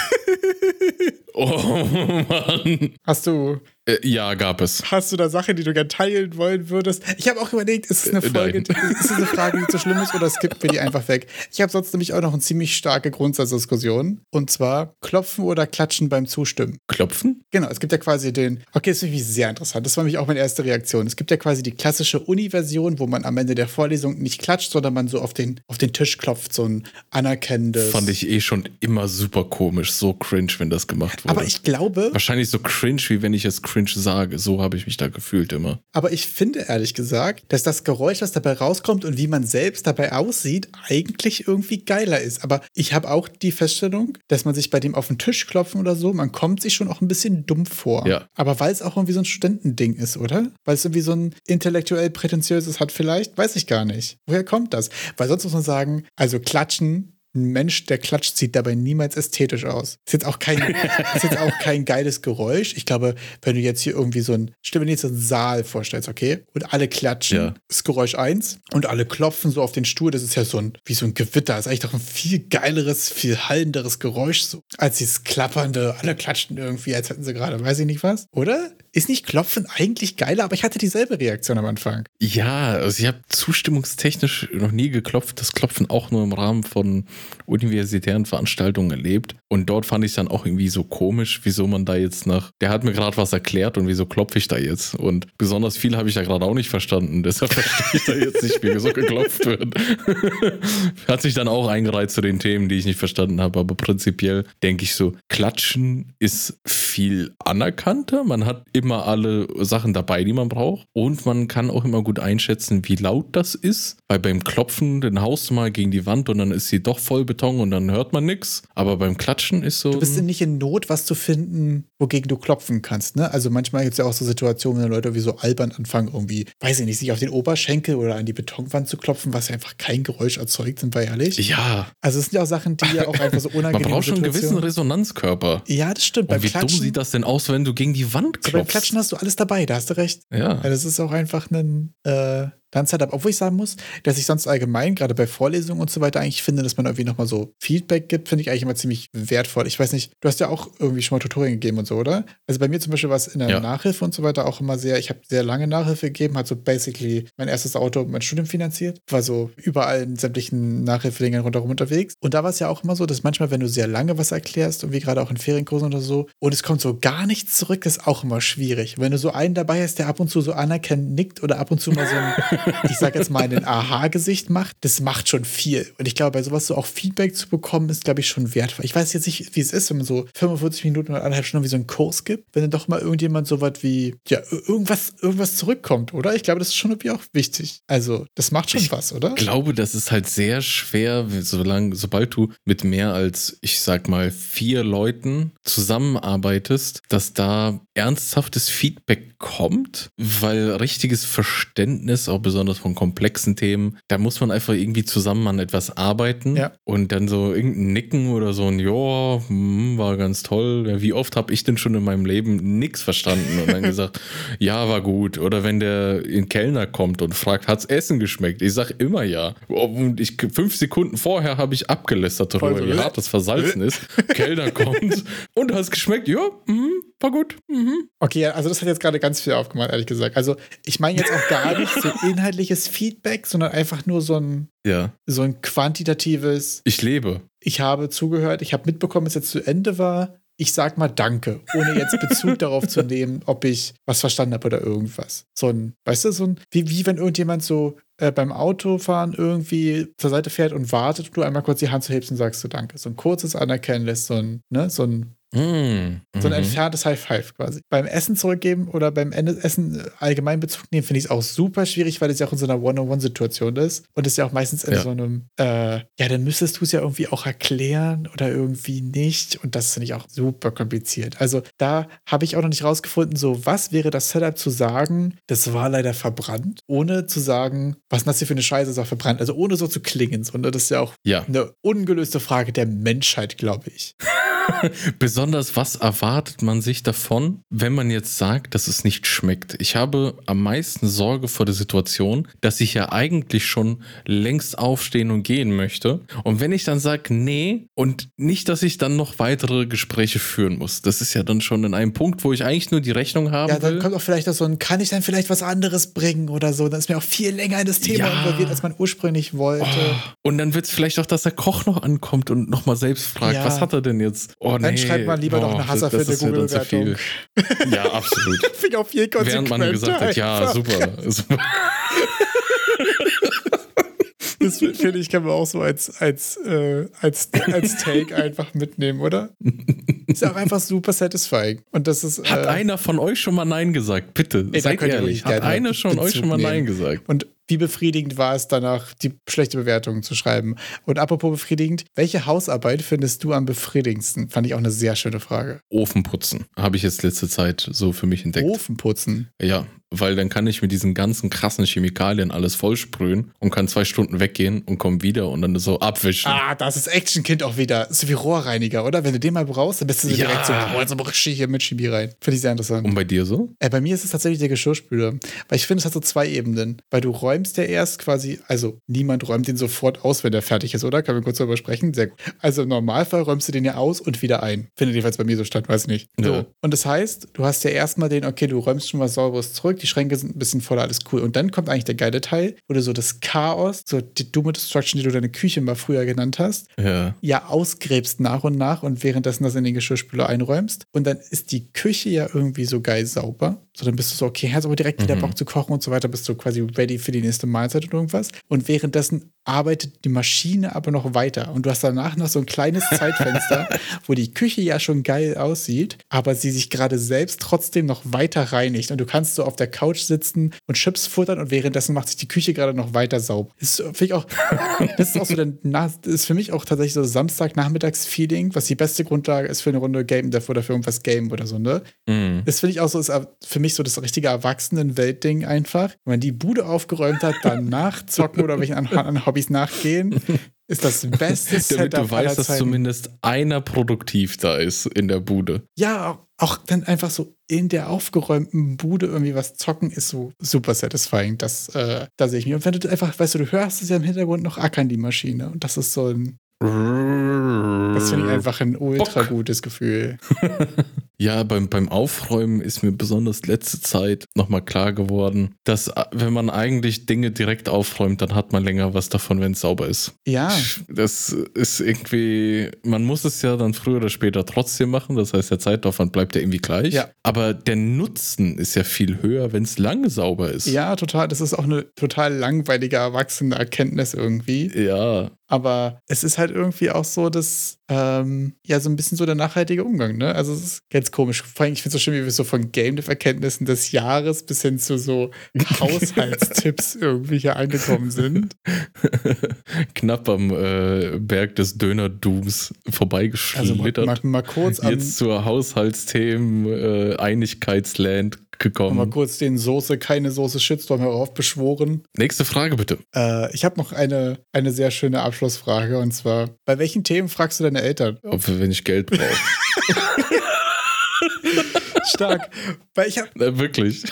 oh Mann. Hast du, ja, gab es. Hast du da Sachen, die du gerne teilen wollen würdest? Ich habe auch überlegt, ist es eine Äh, Folge, nein. ist es eine Frage, die zu schlimm ist oder skippen wir die einfach weg? Ich habe sonst nämlich auch noch eine ziemlich starke Grundsatzdiskussion. Und zwar klopfen oder klatschen beim Zustimmen. Klopfen? Genau, es gibt ja quasi den, okay, das finde ich sehr interessant. Das war nämlich auch meine erste Reaktion. Es gibt ja quasi die klassische Uni-Version, wo man am Ende der Vorlesung nicht klatscht, sondern man so auf den, auf den Tisch klopft, so ein anerkennendes. Fand ich eh schon immer super komisch, so cringe, wenn das gemacht wurde. Aber ich glaube, Wahrscheinlich so cringe, wie wenn ich es cringe sage. So habe ich mich da gefühlt immer. aber ich finde ehrlich gesagt, dass das Geräusch, was dabei rauskommt und wie man selbst dabei aussieht, eigentlich irgendwie geiler ist. Aber ich habe auch die Feststellung, dass man sich bei dem auf den Tisch klopfen oder so, man kommt sich schon auch ein bisschen dumm vor. Ja. Aber weil es auch irgendwie so ein Studentending ist, oder? Weil es irgendwie so ein intellektuell prätentiöses hat vielleicht, weiß ich gar nicht. Woher kommt das? Weil sonst muss man sagen, also klatschen ein Mensch, der klatscht, sieht dabei niemals ästhetisch aus. Ist jetzt auch kein, ist jetzt auch kein geiles Geräusch. Ich glaube, wenn du jetzt hier irgendwie so ein, dir jetzt so einen Saal vorstellst, okay? Und alle klatschen, Ja. ist Geräusch eins und alle klopfen so auf den Stuhl. Das ist ja so ein, wie so ein Gewitter. Das ist eigentlich doch ein viel geileres, viel hallenderes Geräusch so, als dieses klappernde, alle klatschen irgendwie, als hätten sie gerade, weiß ich nicht was. Oder? Ist nicht Klopfen eigentlich geiler? Aber ich hatte dieselbe Reaktion am Anfang. Ja, also ich habe zustimmungstechnisch noch nie geklopft. Das Klopfen auch nur im Rahmen von universitären Veranstaltungen erlebt. Und dort fand ich dann auch irgendwie so komisch, wieso man da jetzt nach. Der hat mir gerade was erklärt und wieso klopfe ich da jetzt? Und besonders viel habe ich da gerade auch nicht verstanden. Deshalb verstehe ich da jetzt nicht, wie so geklopft wird. hat sich dann auch eingereiht zu den Themen, die ich nicht verstanden habe. Aber prinzipiell denke ich so, Klatschen ist viel anerkannter. Man hat immer alle Sachen dabei, die man braucht. Und man kann auch immer gut einschätzen, wie laut das ist. Weil beim Klopfen, dann haust du mal gegen die Wand und dann ist sie doch voll Beton und dann hört man nichts. Aber beim Klatschen ist so. Du bist nicht in Not, was zu finden, wogegen du klopfen kannst. Ne? Also manchmal gibt es ja auch so Situationen, wenn Leute irgendwie so albern anfangen, irgendwie, weiß ich nicht, sich auf den Oberschenkel oder an die Betonwand zu klopfen, was ja einfach kein Geräusch erzeugt, sind wir ehrlich. ja, Also es sind ja auch Sachen, die ja auch einfach so man unangenehm braucht schon einen gewissen Resonanzkörper. Ja, das stimmt. Und Beim wie dumm Klatschen, sieht das denn aus, wenn du gegen die Wand klopfst? Klatschen hast du alles dabei, da hast du recht. ja. Ja, das ist auch einfach ein, äh, ein Setup. Obwohl ich sagen muss, dass ich sonst allgemein, gerade bei Vorlesungen und so weiter, eigentlich finde, dass man irgendwie nochmal so Feedback gibt, finde ich eigentlich immer ziemlich wertvoll. Ich weiß nicht, du hast ja auch irgendwie schon mal Tutorien gegeben und so, oder? Also bei mir zum Beispiel war es in der Ja. Nachhilfe und so weiter auch immer sehr, ich habe sehr lange Nachhilfe gegeben, hat so basically mein erstes Auto und mein Studium finanziert, war so überall in sämtlichen Nachhilfelingern rundherum unterwegs. Und da war es ja auch immer so, dass manchmal, wenn du sehr lange was erklärst, und wie gerade auch in Ferienkursen oder so, und es kommt so gar nichts zurück, ist auch immer schwierig. Wenn du so einen dabei hast, der ab und zu so anerkennend nickt oder ab und zu mal so ein, ich sag jetzt mal, ein Aha-Gesicht macht, das macht schon viel. Und ich glaube, bei sowas so auch Feedback zu bekommen, ist, glaube ich, schon wertvoll. Ich weiß jetzt nicht, wie es ist, wenn man so 45 Minuten oder eineinhalb Stunden wie so einen Kurs gibt, wenn dann doch mal irgendjemand so was wie, ja, irgendwas, irgendwas zurückkommt, oder? Ich glaube, das ist schon irgendwie auch wichtig. Also, das macht schon Ich was, oder? Ich glaube, das ist halt sehr schwer, solange, sobald du mit mehr als, ich sag mal, vier Leuten zusammenarbeitest, dass da ernsthaftes Feedback kommt, weil richtiges Verständnis, auch besonders von komplexen Themen, da muss man einfach irgendwie zusammen an etwas arbeiten Ja. und dann so irgendein Nicken oder so ein Ja, hm, war ganz toll. Wie oft habe ich denn schon in meinem Leben nichts verstanden und dann gesagt, ja, war gut. Oder wenn der in Kellner kommt und fragt, hat's Essen geschmeckt? Ich sag immer ja. Und ich, fünf Sekunden vorher habe ich abgelästert darüber, Voll so, wie äh? hart das versalzen ist. Kellner kommt und hat's geschmeckt? Ja, mhm, war gut. Mhm. Okay, also das hat jetzt gerade ganz viel aufgemacht, ehrlich gesagt. Also, ich meine jetzt auch gar nicht so inhaltliches Feedback, sondern einfach nur so ein, Ja, so ein quantitatives, ich lebe. ich habe zugehört, ich habe mitbekommen, dass jetzt zu Ende war. Ich sag mal Danke, ohne jetzt Bezug darauf zu nehmen, ob ich was verstanden habe oder irgendwas. So ein, weißt du, so ein, wie, wie wenn irgendjemand so äh, beim Autofahren irgendwie zur Seite fährt und wartet und du einmal kurz die Hand so hebst und sagst so Danke. So ein kurzes Anerkennen lässt, so ein, ne, so ein Mm, so ein mhm. entferntes High Five quasi. Beim Essen zurückgeben oder beim Essen allgemein Bezug nehmen, finde ich es auch super schwierig, weil es ja auch in so einer One-on-One-Situation ist. Und es ja auch meistens in Ja. so einem, äh, ja, dann müsstest du es ja irgendwie auch erklären oder irgendwie nicht. Und das finde ich auch super kompliziert. Also da habe ich auch noch nicht rausgefunden, so was wäre das Setup zu sagen, das war leider verbrannt, ohne zu sagen, was ist das hier für eine Scheiße, ist auch verbrannt. Also ohne so zu klingen. Und das ist ja auch Ja. eine ungelöste Frage der Menschheit, glaube ich. Besonders was erwartet man sich davon, wenn man jetzt sagt, dass es nicht schmeckt? Ich habe am meisten Sorge vor der Situation, dass ich ja eigentlich schon längst aufstehen und gehen möchte. Und wenn ich dann sage, nee, und nicht, dass ich dann noch weitere Gespräche führen muss. Das ist ja dann schon in einem Punkt, wo ich eigentlich nur die Rechnung haben Ja, dann will. kommt auch vielleicht auch so ein, kann ich dann vielleicht was anderes bringen oder so? Dann ist mir auch viel länger in das Thema Ja. involviert, als man ursprünglich wollte. Und dann wird es vielleicht auch, dass der Koch noch ankommt und nochmal selbst fragt, Ja. was hat er denn jetzt? Oh, Dann nee. schreibt man lieber noch eine hasserfüllte Google-Bewertung. Ja, absolut. Ich auf jeden Während man gesagt hat, ja, super. super. Das finde ich, kann man auch so als, als, äh, als, als Take einfach mitnehmen, oder? Ist ja auch einfach super satisfying. Und das ist. Hat äh, einer von euch schon mal Nein gesagt? Bitte, da seid ehrlich. Hat einer schon euch schon mal nehmen. Nein gesagt? Und wie befriedigend war es danach, die schlechte Bewertung zu schreiben? Und apropos befriedigend, welche Hausarbeit findest du am befriedigendsten? Fand ich auch eine sehr schöne Frage. Ofen putzen. Habe ich jetzt letzte Zeit so für mich entdeckt. Ofen putzen. Ja, weil dann kann ich mit diesen ganzen krassen Chemikalien alles vollsprühen und kann zwei Stunden weggehen und komme wieder und dann so abwischen. Ah, das ist Actionkind auch wieder. So wie Rohrreiniger, oder? Wenn du den mal brauchst, dann bist du so Ja. direkt so, boah, jetzt aber richtig hier mit Chemie rein. Finde ich sehr interessant. Und bei dir so? Äh, bei mir ist es tatsächlich der Geschirrspüler. Weil ich finde, es hat so zwei Ebenen. Weil du räumst ja erst quasi, also niemand räumt den sofort aus, wenn der fertig ist, oder? Können wir kurz darüber sprechen? Sehr gut. Also im Normalfall räumst du den ja aus und wieder ein. Findet jedenfalls bei mir so statt, weiß nicht. So. Ja. Und das heißt, du hast ja erstmal den, okay, du räumst schon was Sauberes zurück, die Schränke sind ein bisschen voller, alles cool. Und dann kommt eigentlich der geile Teil, wo du so das Chaos, so die dumme Destruction, die du deine Küche mal früher genannt hast, Ja. ja ausgräbst nach und nach und währenddessen das in den Geschirrspüler einräumst. Und dann ist die Küche ja irgendwie so geil sauber. So, dann bist du so, okay, hast aber direkt wieder Mhm. Bock zu kochen und so weiter, bist du quasi ready für die nächste Mahlzeit oder irgendwas. Und währenddessen arbeitet die Maschine aber noch weiter. Und du hast danach noch so ein kleines Zeitfenster, wo die Küche ja schon geil aussieht, aber sie sich gerade selbst trotzdem noch weiter reinigt. Und du kannst so auf der Couch sitzen und Chips futtern und währenddessen macht sich die Küche gerade noch weiter sauber. Das ist, finde ich auch, das ist auch so der, ist für mich auch tatsächlich so Samstagnachmittags-Feeling, was die beste Grundlage ist für eine Runde Game Dev oder für irgendwas Game oder so, ne? Mhm. Das finde ich auch so, ist für mich so das richtige Erwachsenen-Weltding einfach. Wenn man die Bude aufgeräumt hat, danach zocken oder welchen an, an Hobbys nachgehen, ist das beste Damit Setup du weißt, dass zumindest einer produktiv da ist in der Bude. Ja, auch, auch dann einfach so in der aufgeräumten Bude irgendwie was zocken, ist so super satisfying. Das, äh, da sehe ich mich. Und wenn du einfach, weißt du, du hörst es ja im Hintergrund noch ackern, die Maschine. Und das ist so ein, das finde ich einfach ein ultra Bock. gutes Gefühl. Ja, beim, beim Aufräumen ist mir besonders letzte Zeit nochmal klar geworden, dass äh, wenn man eigentlich Dinge direkt aufräumt, dann hat man länger was davon, wenn es sauber ist. Ja, Das ist irgendwie, man muss es ja dann früher oder später trotzdem machen. Das heißt, der Zeitaufwand bleibt ja irgendwie gleich. Ja. Aber der Nutzen ist ja viel höher, wenn es lange sauber ist. ja, total. Das ist auch eine total langweilige, erwachsene Erkenntnis irgendwie. Ja, Aber es ist halt irgendwie auch so, dass, ähm, ja, so ein bisschen so der nachhaltige Umgang, ne? Also es ist ganz komisch. Vor allem, ich finde es so schön, wie wir so von Game Dev-Erkenntnissen des Jahres bis hin zu so Haushaltstipps irgendwie hier angekommen sind. knapp am äh, Berg des Döner-Dooms Also vorbeigeschlittert. mal, mal, mal kurz Jetzt zur Haushaltsthemen äh, Einigkeitsland gekommen. mal kurz den Soße, keine Soße Shitstorm heraufbeschworen. Nächste Frage bitte. Äh, ich habe noch eine, eine sehr schöne Abschlussfrage und zwar: Bei welchen Themen fragst du deine Eltern? Ob, wenn ich Geld brauche. Stark. Weil ich habe Na, wirklich.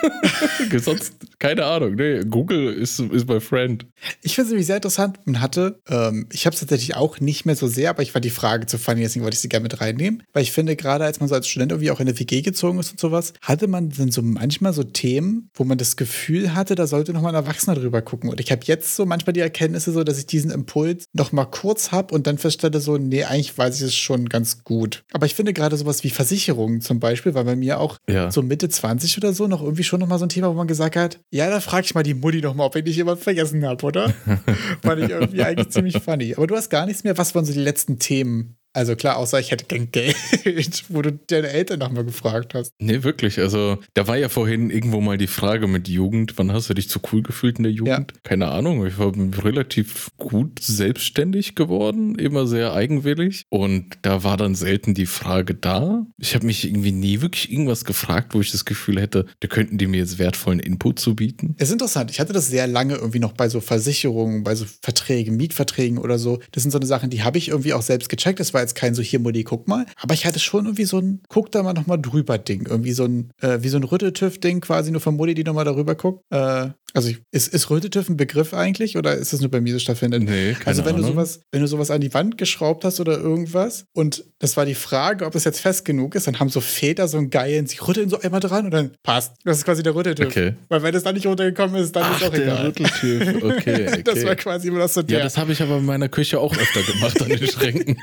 Sonst, keine Ahnung. Nee, Google ist, ist my friend. Ich finde es nämlich sehr interessant. Man hatte, ähm, ich habe es tatsächlich auch nicht mehr so sehr, aber ich fand die Frage zu funny, deswegen wollte ich sie gerne mit reinnehmen. Weil ich finde, gerade als man so als Student irgendwie auch in eine WG gezogen ist und sowas, hatte man dann so manchmal so Themen, wo man das Gefühl hatte, da sollte nochmal ein Erwachsener drüber gucken. Und ich habe jetzt so manchmal die Erkenntnisse so, dass ich diesen Impuls noch mal kurz habe und dann feststelle so, nee, eigentlich weiß ich es schon ganz gut. Aber ich finde gerade sowas wie Versicherungen zum Beispiel, weil bei mir auch Ja. so Mitte 20 oder so noch irgendwie schon noch mal so ein Thema, wo man gesagt hat, ja, da frage ich mal die Mutti noch mal, ob ich nicht jemand vergessen habe, oder? Fand ich irgendwie eigentlich ziemlich funny. Aber du hast gar nichts mehr. Was waren so die letzten Themen? Also klar, außer ich hätte kein Geld, wo du deine Eltern noch mal gefragt hast. Nee, wirklich. Also, da war ja vorhin irgendwo mal die Frage mit Jugend. Wann hast du dich zu cool gefühlt in der Jugend? Keine Ahnung. Ich war relativ gut selbstständig geworden, immer sehr eigenwillig. Und da war dann selten die Frage da. Ich habe mich irgendwie nie wirklich irgendwas gefragt, wo ich das Gefühl hätte, da könnten die mir jetzt wertvollen Input zu bieten. Es ist interessant. Ich hatte das sehr lange irgendwie noch bei so Versicherungen, bei so Verträgen, Mietverträgen oder so. Das sind so eine Sachen, die habe ich irgendwie auch selbst gecheckt. Das war war jetzt kein so hier, Mutti, guck mal. Aber ich hatte schon irgendwie so ein, guck da mal nochmal drüber Ding. Irgendwie so ein, äh, wie so ein Rütteltüff-Ding quasi nur von Mutti, die nochmal darüber guckt. Äh, also ich, ist, ist Rötetüff ein Begriff eigentlich oder ist das nur bei mir so stattfindet? Nee, keine also wenn Ahnung. du sowas, wenn du sowas an die Wand geschraubt hast oder irgendwas und das war die Frage, ob es jetzt fest genug ist, dann haben so Väter so einen geilen, sie rütteln so einmal dran und dann passt. Das ist quasi der Rütteltüff. Okay. Weil wenn es dann nicht runtergekommen ist, dann ist auch egal. Rütteltyp. Okay, okay. Das war quasi immer das so der. ja, das habe ich aber in meiner Küche auch öfter gemacht an den Schränken.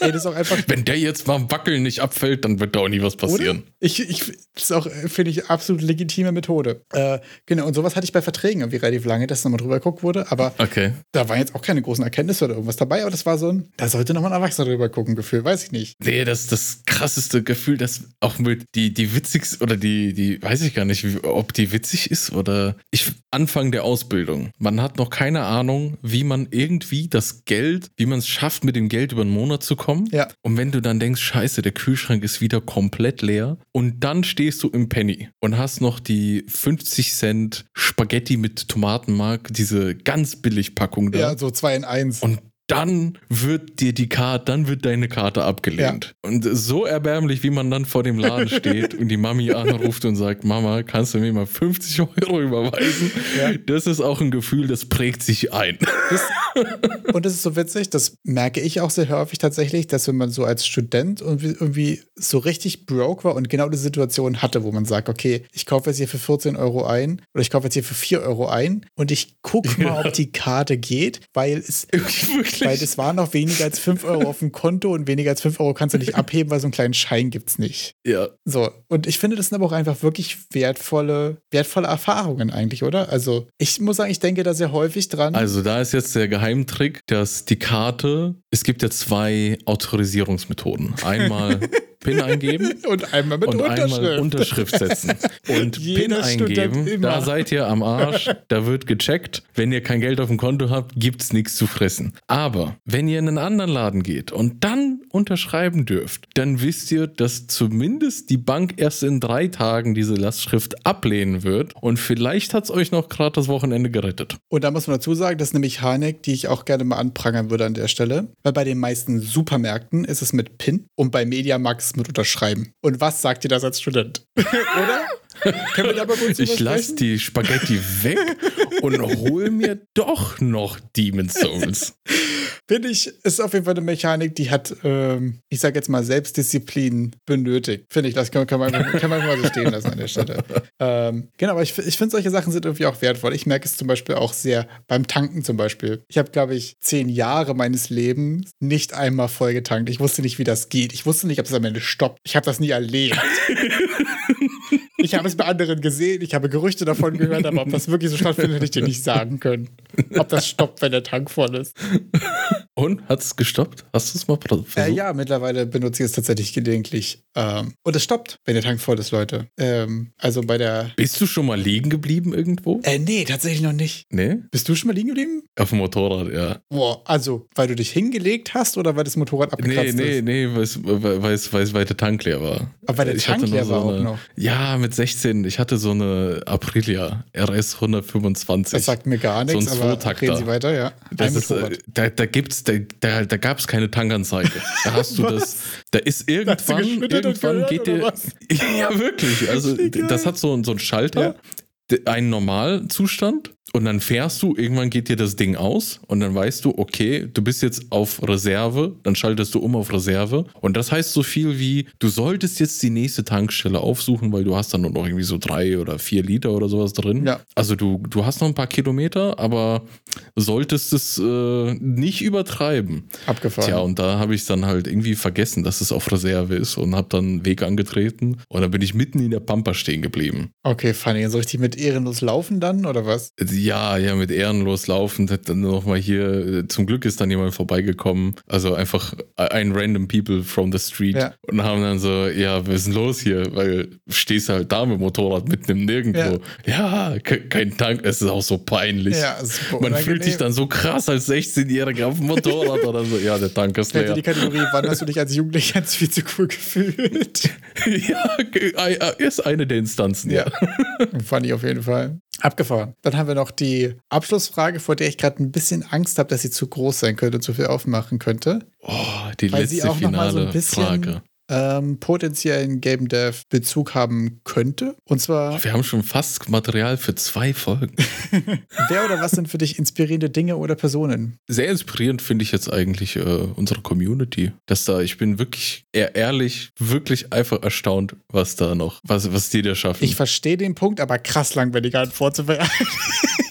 Ey, das ist auch einfach Wenn der jetzt mal Wackeln nicht abfällt, dann wird da auch nie was passieren. Oder? Ich, ich, das ist auch, finde ich, absolut legitime Methode. Äh, genau, und sowas hatte ich bei Verträgen irgendwie relativ lange, dass nochmal drüber geguckt wurde. Aber Okay. da waren jetzt auch keine großen Erkenntnisse oder irgendwas dabei. Aber das war so ein, da sollte nochmal ein Erwachsener drüber gucken, Gefühl, weiß ich nicht. Nee, das ist das krasseste Gefühl, das auch mit die, die witzigste oder die, die, weiß ich gar nicht, ob die witzig ist oder ich, Anfang der Ausbildung. Man hat noch keine Ahnung, wie man irgendwie das Geld, wie man es schafft, mit dem Geld über einen Monat zu kommen. Ja. Und wenn du dann denkst, scheiße, der Kühlschrank ist wieder komplett leer und dann stehst du im Penny und hast noch die 50 Cent Spaghetti mit Tomatenmark, diese ganz billig Packung da. Ja, so zwei in eins. Und dann wird dir die Karte, dann wird deine Karte abgelehnt. Und so erbärmlich, wie man dann vor dem Laden steht und die Mami anruft und sagt, Mama, kannst du mir mal 50 Euro überweisen? Ja. Das ist auch ein Gefühl, das prägt sich ein. Das, und das ist so witzig, das merke ich auch sehr häufig tatsächlich, dass wenn man so als Student irgendwie, irgendwie so richtig broke war und genau die Situation hatte, wo man sagt, okay, ich kaufe jetzt hier für 14 Euro ein oder ich kaufe jetzt hier für 4 Euro ein und ich gucke mal, ob die Karte geht, weil es Wirklich. weil es waren noch weniger als 5 Euro auf dem Konto und weniger als 5 Euro kannst du nicht abheben, weil so einen kleinen Schein gibt es nicht. Ja. So, und ich finde, das sind aber auch einfach wirklich wertvolle, wertvolle Erfahrungen eigentlich, oder? Also, ich muss sagen, ich denke da sehr häufig dran. Also da ist jetzt der Geheimtrick, dass die Karte, es gibt ja zwei Autorisierungsmethoden. Einmal PIN eingeben und einmal mit und Unterschrift. einmal Unterschrift setzen. Und PIN eingeben, da seid ihr am Arsch, da wird gecheckt. Wenn ihr kein Geld auf dem Konto habt, gibt's nichts zu fressen. Aber wenn ihr in einen anderen Laden geht und dann unterschreiben dürft, dann wisst ihr, dass zumindest die Bank erst in drei Tagen diese Lastschrift ablehnen wird und vielleicht hat's euch noch gerade das Wochenende gerettet. Und da muss man dazu sagen, das ist eine Mechanik, die ich auch gerne mal anprangern würde an der Stelle. Weil bei den meisten Supermärkten ist es mit PIN und bei Mediamarkt es mit Unterschreiben. Und was sagt ihr das als Student? Oder? Können wir da mal kurz Ich lasse die Spaghetti weg und hol mir doch noch Demon's Souls. Finde ich, ist auf jeden Fall eine Mechanik, die hat, ähm, ich sage jetzt mal, Selbstdisziplin benötigt. Finde ich, das kann, kann, man, kann man mal so stehen lassen an der Stelle. Ähm, genau, aber ich, ich finde, solche Sachen sind irgendwie auch wertvoll. Ich merke es zum Beispiel auch sehr beim Tanken zum Beispiel. Ich habe, glaube ich, zehn Jahre meines Lebens nicht einmal voll getankt. Ich wusste nicht, wie das geht. Ich wusste nicht, ob es am Ende stoppt. Ich habe das nie erlebt. Ich habe es bei anderen gesehen, ich habe Gerüchte davon gehört, aber ob das wirklich so stattfindet, hätte ich dir nicht sagen können. Ob das stoppt, wenn der Tank voll ist. Und hat es gestoppt? Hast du es mal versucht? Äh, ja, mittlerweile benutze ich es tatsächlich gelegentlich. Ähm, und es stoppt, wenn der Tank voll ist, Leute. Ähm, also bei der. Bist du schon mal liegen geblieben irgendwo? Äh, nee, tatsächlich noch nicht. Nee? Bist du schon mal liegen geblieben? Auf dem Motorrad, ja. Boah, also, weil du dich hingelegt hast oder weil das Motorrad Nee, abgekratzt nee, ist? nee, weil es- weil es weil es weil der Tank leer war. Aber weil der Ich Tank leer so war auch noch. Ja, mit 16. Ich hatte so eine Aprilia RS 125. Das sagt mir gar nichts, So ein aber reden Sie weiter, ja. Das ist, äh, da da gibt's, da, da, da gab es keine Tankanzeige. Da hast du das, da ist irgendwann, irgendwann geht dir, ja wirklich, also das hat so, so einen Schalter, Ja. einen Normalzustand und dann fährst du, irgendwann geht dir das Ding aus und dann weißt du, okay, du bist jetzt auf Reserve, dann schaltest du um auf Reserve und das heißt so viel wie, du solltest jetzt die nächste Tankstelle aufsuchen, weil du hast dann nur noch irgendwie so drei oder vier Liter oder sowas drin. Ja. Also du, du hast noch ein paar Kilometer, aber solltest es äh, nicht übertreiben. Abgefahren. Tja, und da habe ich dann halt irgendwie vergessen, dass es auf Reserve ist und habe dann einen Weg angetreten und dann bin ich mitten in der Pampa stehen geblieben. Okay, funny. So richtig mit ehrenlos laufen dann, oder was? Ja, ja, mit ehrenlos laufen, dann nochmal hier, äh, zum Glück ist dann jemand vorbeigekommen, also einfach ein random people from the street Ja. und haben dann so, ja, was ist denn los hier? Weil du stehst halt da mit dem Motorrad mitten im Nirgendwo. Ja, ke- kein Tank, es ist auch so peinlich. Ja, Man fühlt sich dann so krass als 16-Jähriger auf dem Motorrad oder so. Ja, der Tank ist leer. die Kategorie, wann hast du dich als Jugendlicher als viel zu cool gefühlt? ja, äh, ist eine der Instanzen, ja. Fand ich auf jeden Fall. Abgefahren. Dann haben wir noch die Abschlussfrage, vor der ich gerade ein bisschen Angst habe, dass sie zu groß sein könnte und zu viel aufmachen könnte. Oh, die Weil letzte sie auch noch mal so finale ein bisschen- Frage. Ähm, potenziellen Game Dev Bezug haben könnte. Und zwar, wir haben schon fast Material für zwei Folgen. wer oder was sind für dich inspirierende Dinge oder Personen? Sehr inspirierend finde ich jetzt eigentlich äh, unsere Community. Dass da, ich bin wirklich eher ehrlich, wirklich einfach erstaunt, was da noch, was, was die da schaffen. Ich verstehe den Punkt, aber krass langweilige Antwort zu beantworten.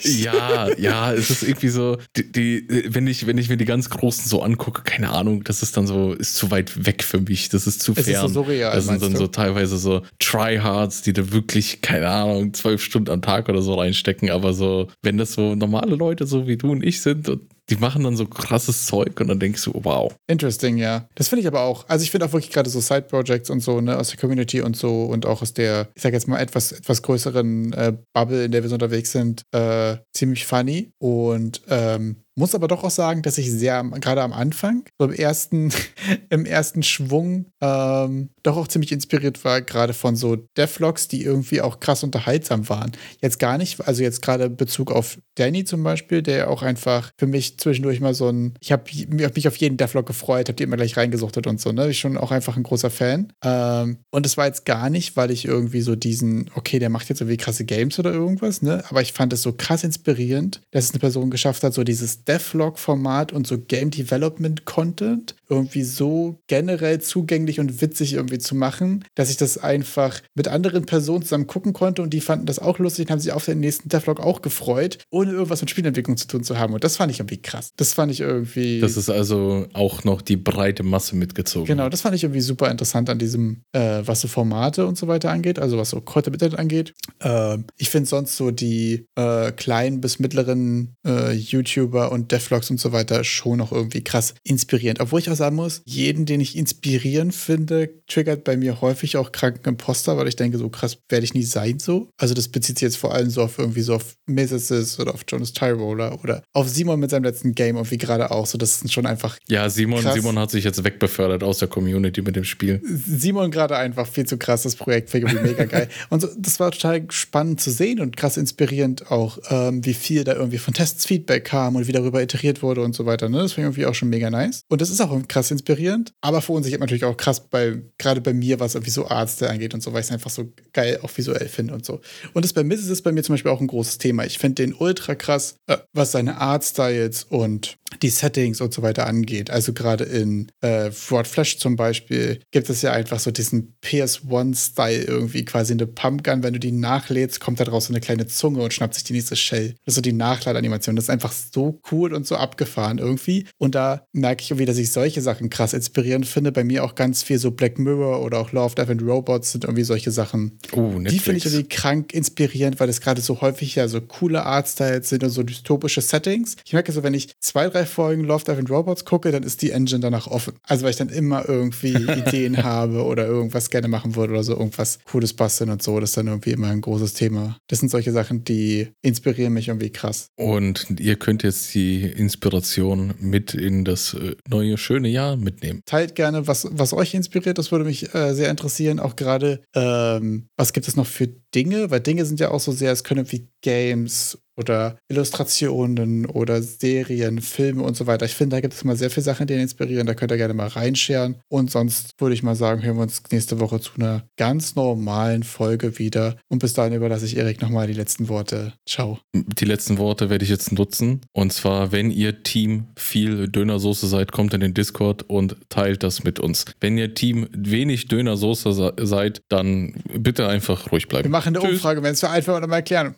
Ja, ja, es ist irgendwie so, die, die, wenn ich, wenn ich mir die ganz Großen so angucke, keine Ahnung, das ist dann so, ist zu weit weg für mich, das ist zu Es ist fern. so surreal, das sind dann du? so teilweise so Tryhards, die da wirklich, keine Ahnung, zwölf Stunden am Tag oder so reinstecken, aber so, wenn das so normale Leute so wie du und ich sind die machen dann so krasses Zeug und dann denkst du, wow. Interesting, ja. Das finde ich aber auch. Also ich finde auch wirklich gerade so Side-Projects und so, ne, aus der Community und so und auch aus der, ich sag jetzt mal, etwas, etwas größeren äh, Bubble, in der wir so unterwegs sind, äh, ziemlich funny. Und ähm, muss aber doch auch sagen, dass ich sehr, gerade am Anfang, so im ersten, im ersten Schwung, ähm, doch auch ziemlich inspiriert war, gerade von so Devlogs, die irgendwie auch krass unterhaltsam waren. Jetzt gar nicht, also jetzt gerade Bezug auf Danny zum Beispiel, der auch einfach für mich zwischendurch mal so ein, ich habe hab mich auf jeden Devlog gefreut, habe die immer gleich reingesuchtet und so, ne? Ich schon auch einfach ein großer Fan. Ähm, und es war jetzt gar nicht, weil ich irgendwie so diesen, okay, der macht jetzt irgendwie krasse Games oder irgendwas, ne? Aber ich fand es so krass inspirierend, dass es eine Person geschafft hat, so dieses Devlog-Format und so Game Development-Content irgendwie so generell zugänglich und witzig irgendwie zu machen, dass ich das einfach mit anderen Personen zusammen gucken konnte und die fanden das auch lustig und haben sich auf den nächsten Devlog auch gefreut, ohne irgendwas mit Spielentwicklung zu tun zu haben. Und das fand ich irgendwie krass. Das fand ich irgendwie. Das ist also auch noch die breite Masse mitgezogen. Genau, das fand ich irgendwie super interessant an diesem, äh, was so Formate und so weiter angeht, also was so Content Internet angeht. Ähm, ich finde sonst so die äh, kleinen bis mittleren äh, YouTuber und Devlogs und so weiter schon noch irgendwie krass inspirierend. Obwohl ich auch sagen muss, jeden, den ich inspirierend finde, triggert bei mir häufig auch kranken Imposter, weil ich denke, so krass werde ich nie sein so. Also das bezieht sich jetzt vor allem so auf irgendwie so auf Mesesis oder auf Jonas Tyroller oder auf Simon mit seinem letzten Game irgendwie gerade auch so. Das sind schon einfach Ja, Simon, Krass. Simon hat sich jetzt wegbefördert aus der Community mit dem Spiel. Simon gerade einfach viel zu krass, das Projekt, finde ich irgendwie mega geil. Und so, das war total spannend zu sehen und krass inspirierend auch, ähm, wie viel da irgendwie von Tests Feedback kam und wie darüber iteriert wurde und so weiter. Ne? Das finde ich irgendwie auch schon mega nice. Und das ist auch krass inspirierend, aber verunsichert natürlich auch krass bei, gerade bei mir, was irgendwie so Ärzte angeht und so, weil ich es einfach so geil auch visuell finde und so. Und das bei Mrs. ist bei mir zum Beispiel auch ein großes Thema. Ich finde den ultra krass, äh, was seine Artstyles und die Settings und so weiter angeht. Also gerade in äh, Fraud Flash zum Beispiel gibt es ja einfach so diesen PS1-Style irgendwie, quasi eine Pumpgun. Wenn du die nachlädst, kommt da draus so eine kleine Zunge und schnappt sich die nächste Shell. Das ist so die Nachladeanimation. Das ist einfach so cool und so abgefahren irgendwie. Und da merke ich irgendwie, dass ich solche Sachen krass inspirierend finde. Bei mir auch ganz viel so Black Mirror oder auch Love, Death and Robots sind irgendwie solche Sachen, Oh, die finde ich irgendwie krank inspirierend, weil es gerade so häufig ja so coole Artstyles sind und so dystopische Settings. Ich merke so, wenn ich zwei, drei Folgen Love, Death and Robots gucke, dann ist die Engine danach offen. Also weil ich dann immer irgendwie Ideen habe oder irgendwas gerne machen würde oder so irgendwas Cooles basteln und so. Das ist dann irgendwie immer ein großes Thema. Das sind solche Sachen, die inspirieren mich irgendwie krass. Und ihr könnt jetzt die Inspiration mit in das äh, neue schöne Jahr mitnehmen. Teilt gerne, was, was euch inspiriert. Das würde mich äh, sehr interessieren. Auch gerade, ähm, was gibt es noch für Dinge? Weil Dinge sind ja auch so sehr, es können wie Games oder Illustrationen oder Serien, Filme und so weiter. Ich finde, da gibt es immer sehr viele Sachen, die inspirieren. Da könnt ihr gerne mal reinscheren. Und sonst würde ich mal sagen, hören wir uns nächste Woche zu einer ganz normalen Folge wieder. Und bis dahin überlasse ich Erik nochmal die letzten Worte. Ciao. Die letzten Worte werde ich jetzt nutzen. Und zwar, wenn ihr Team viel Dönersoße seid, kommt in den Discord und teilt das mit uns. Wenn ihr Team wenig Dönersoße se- seid, dann bitte einfach ruhig bleiben. Wir machen eine Tschüss. Umfrage, wenn es für einfach mal erklären.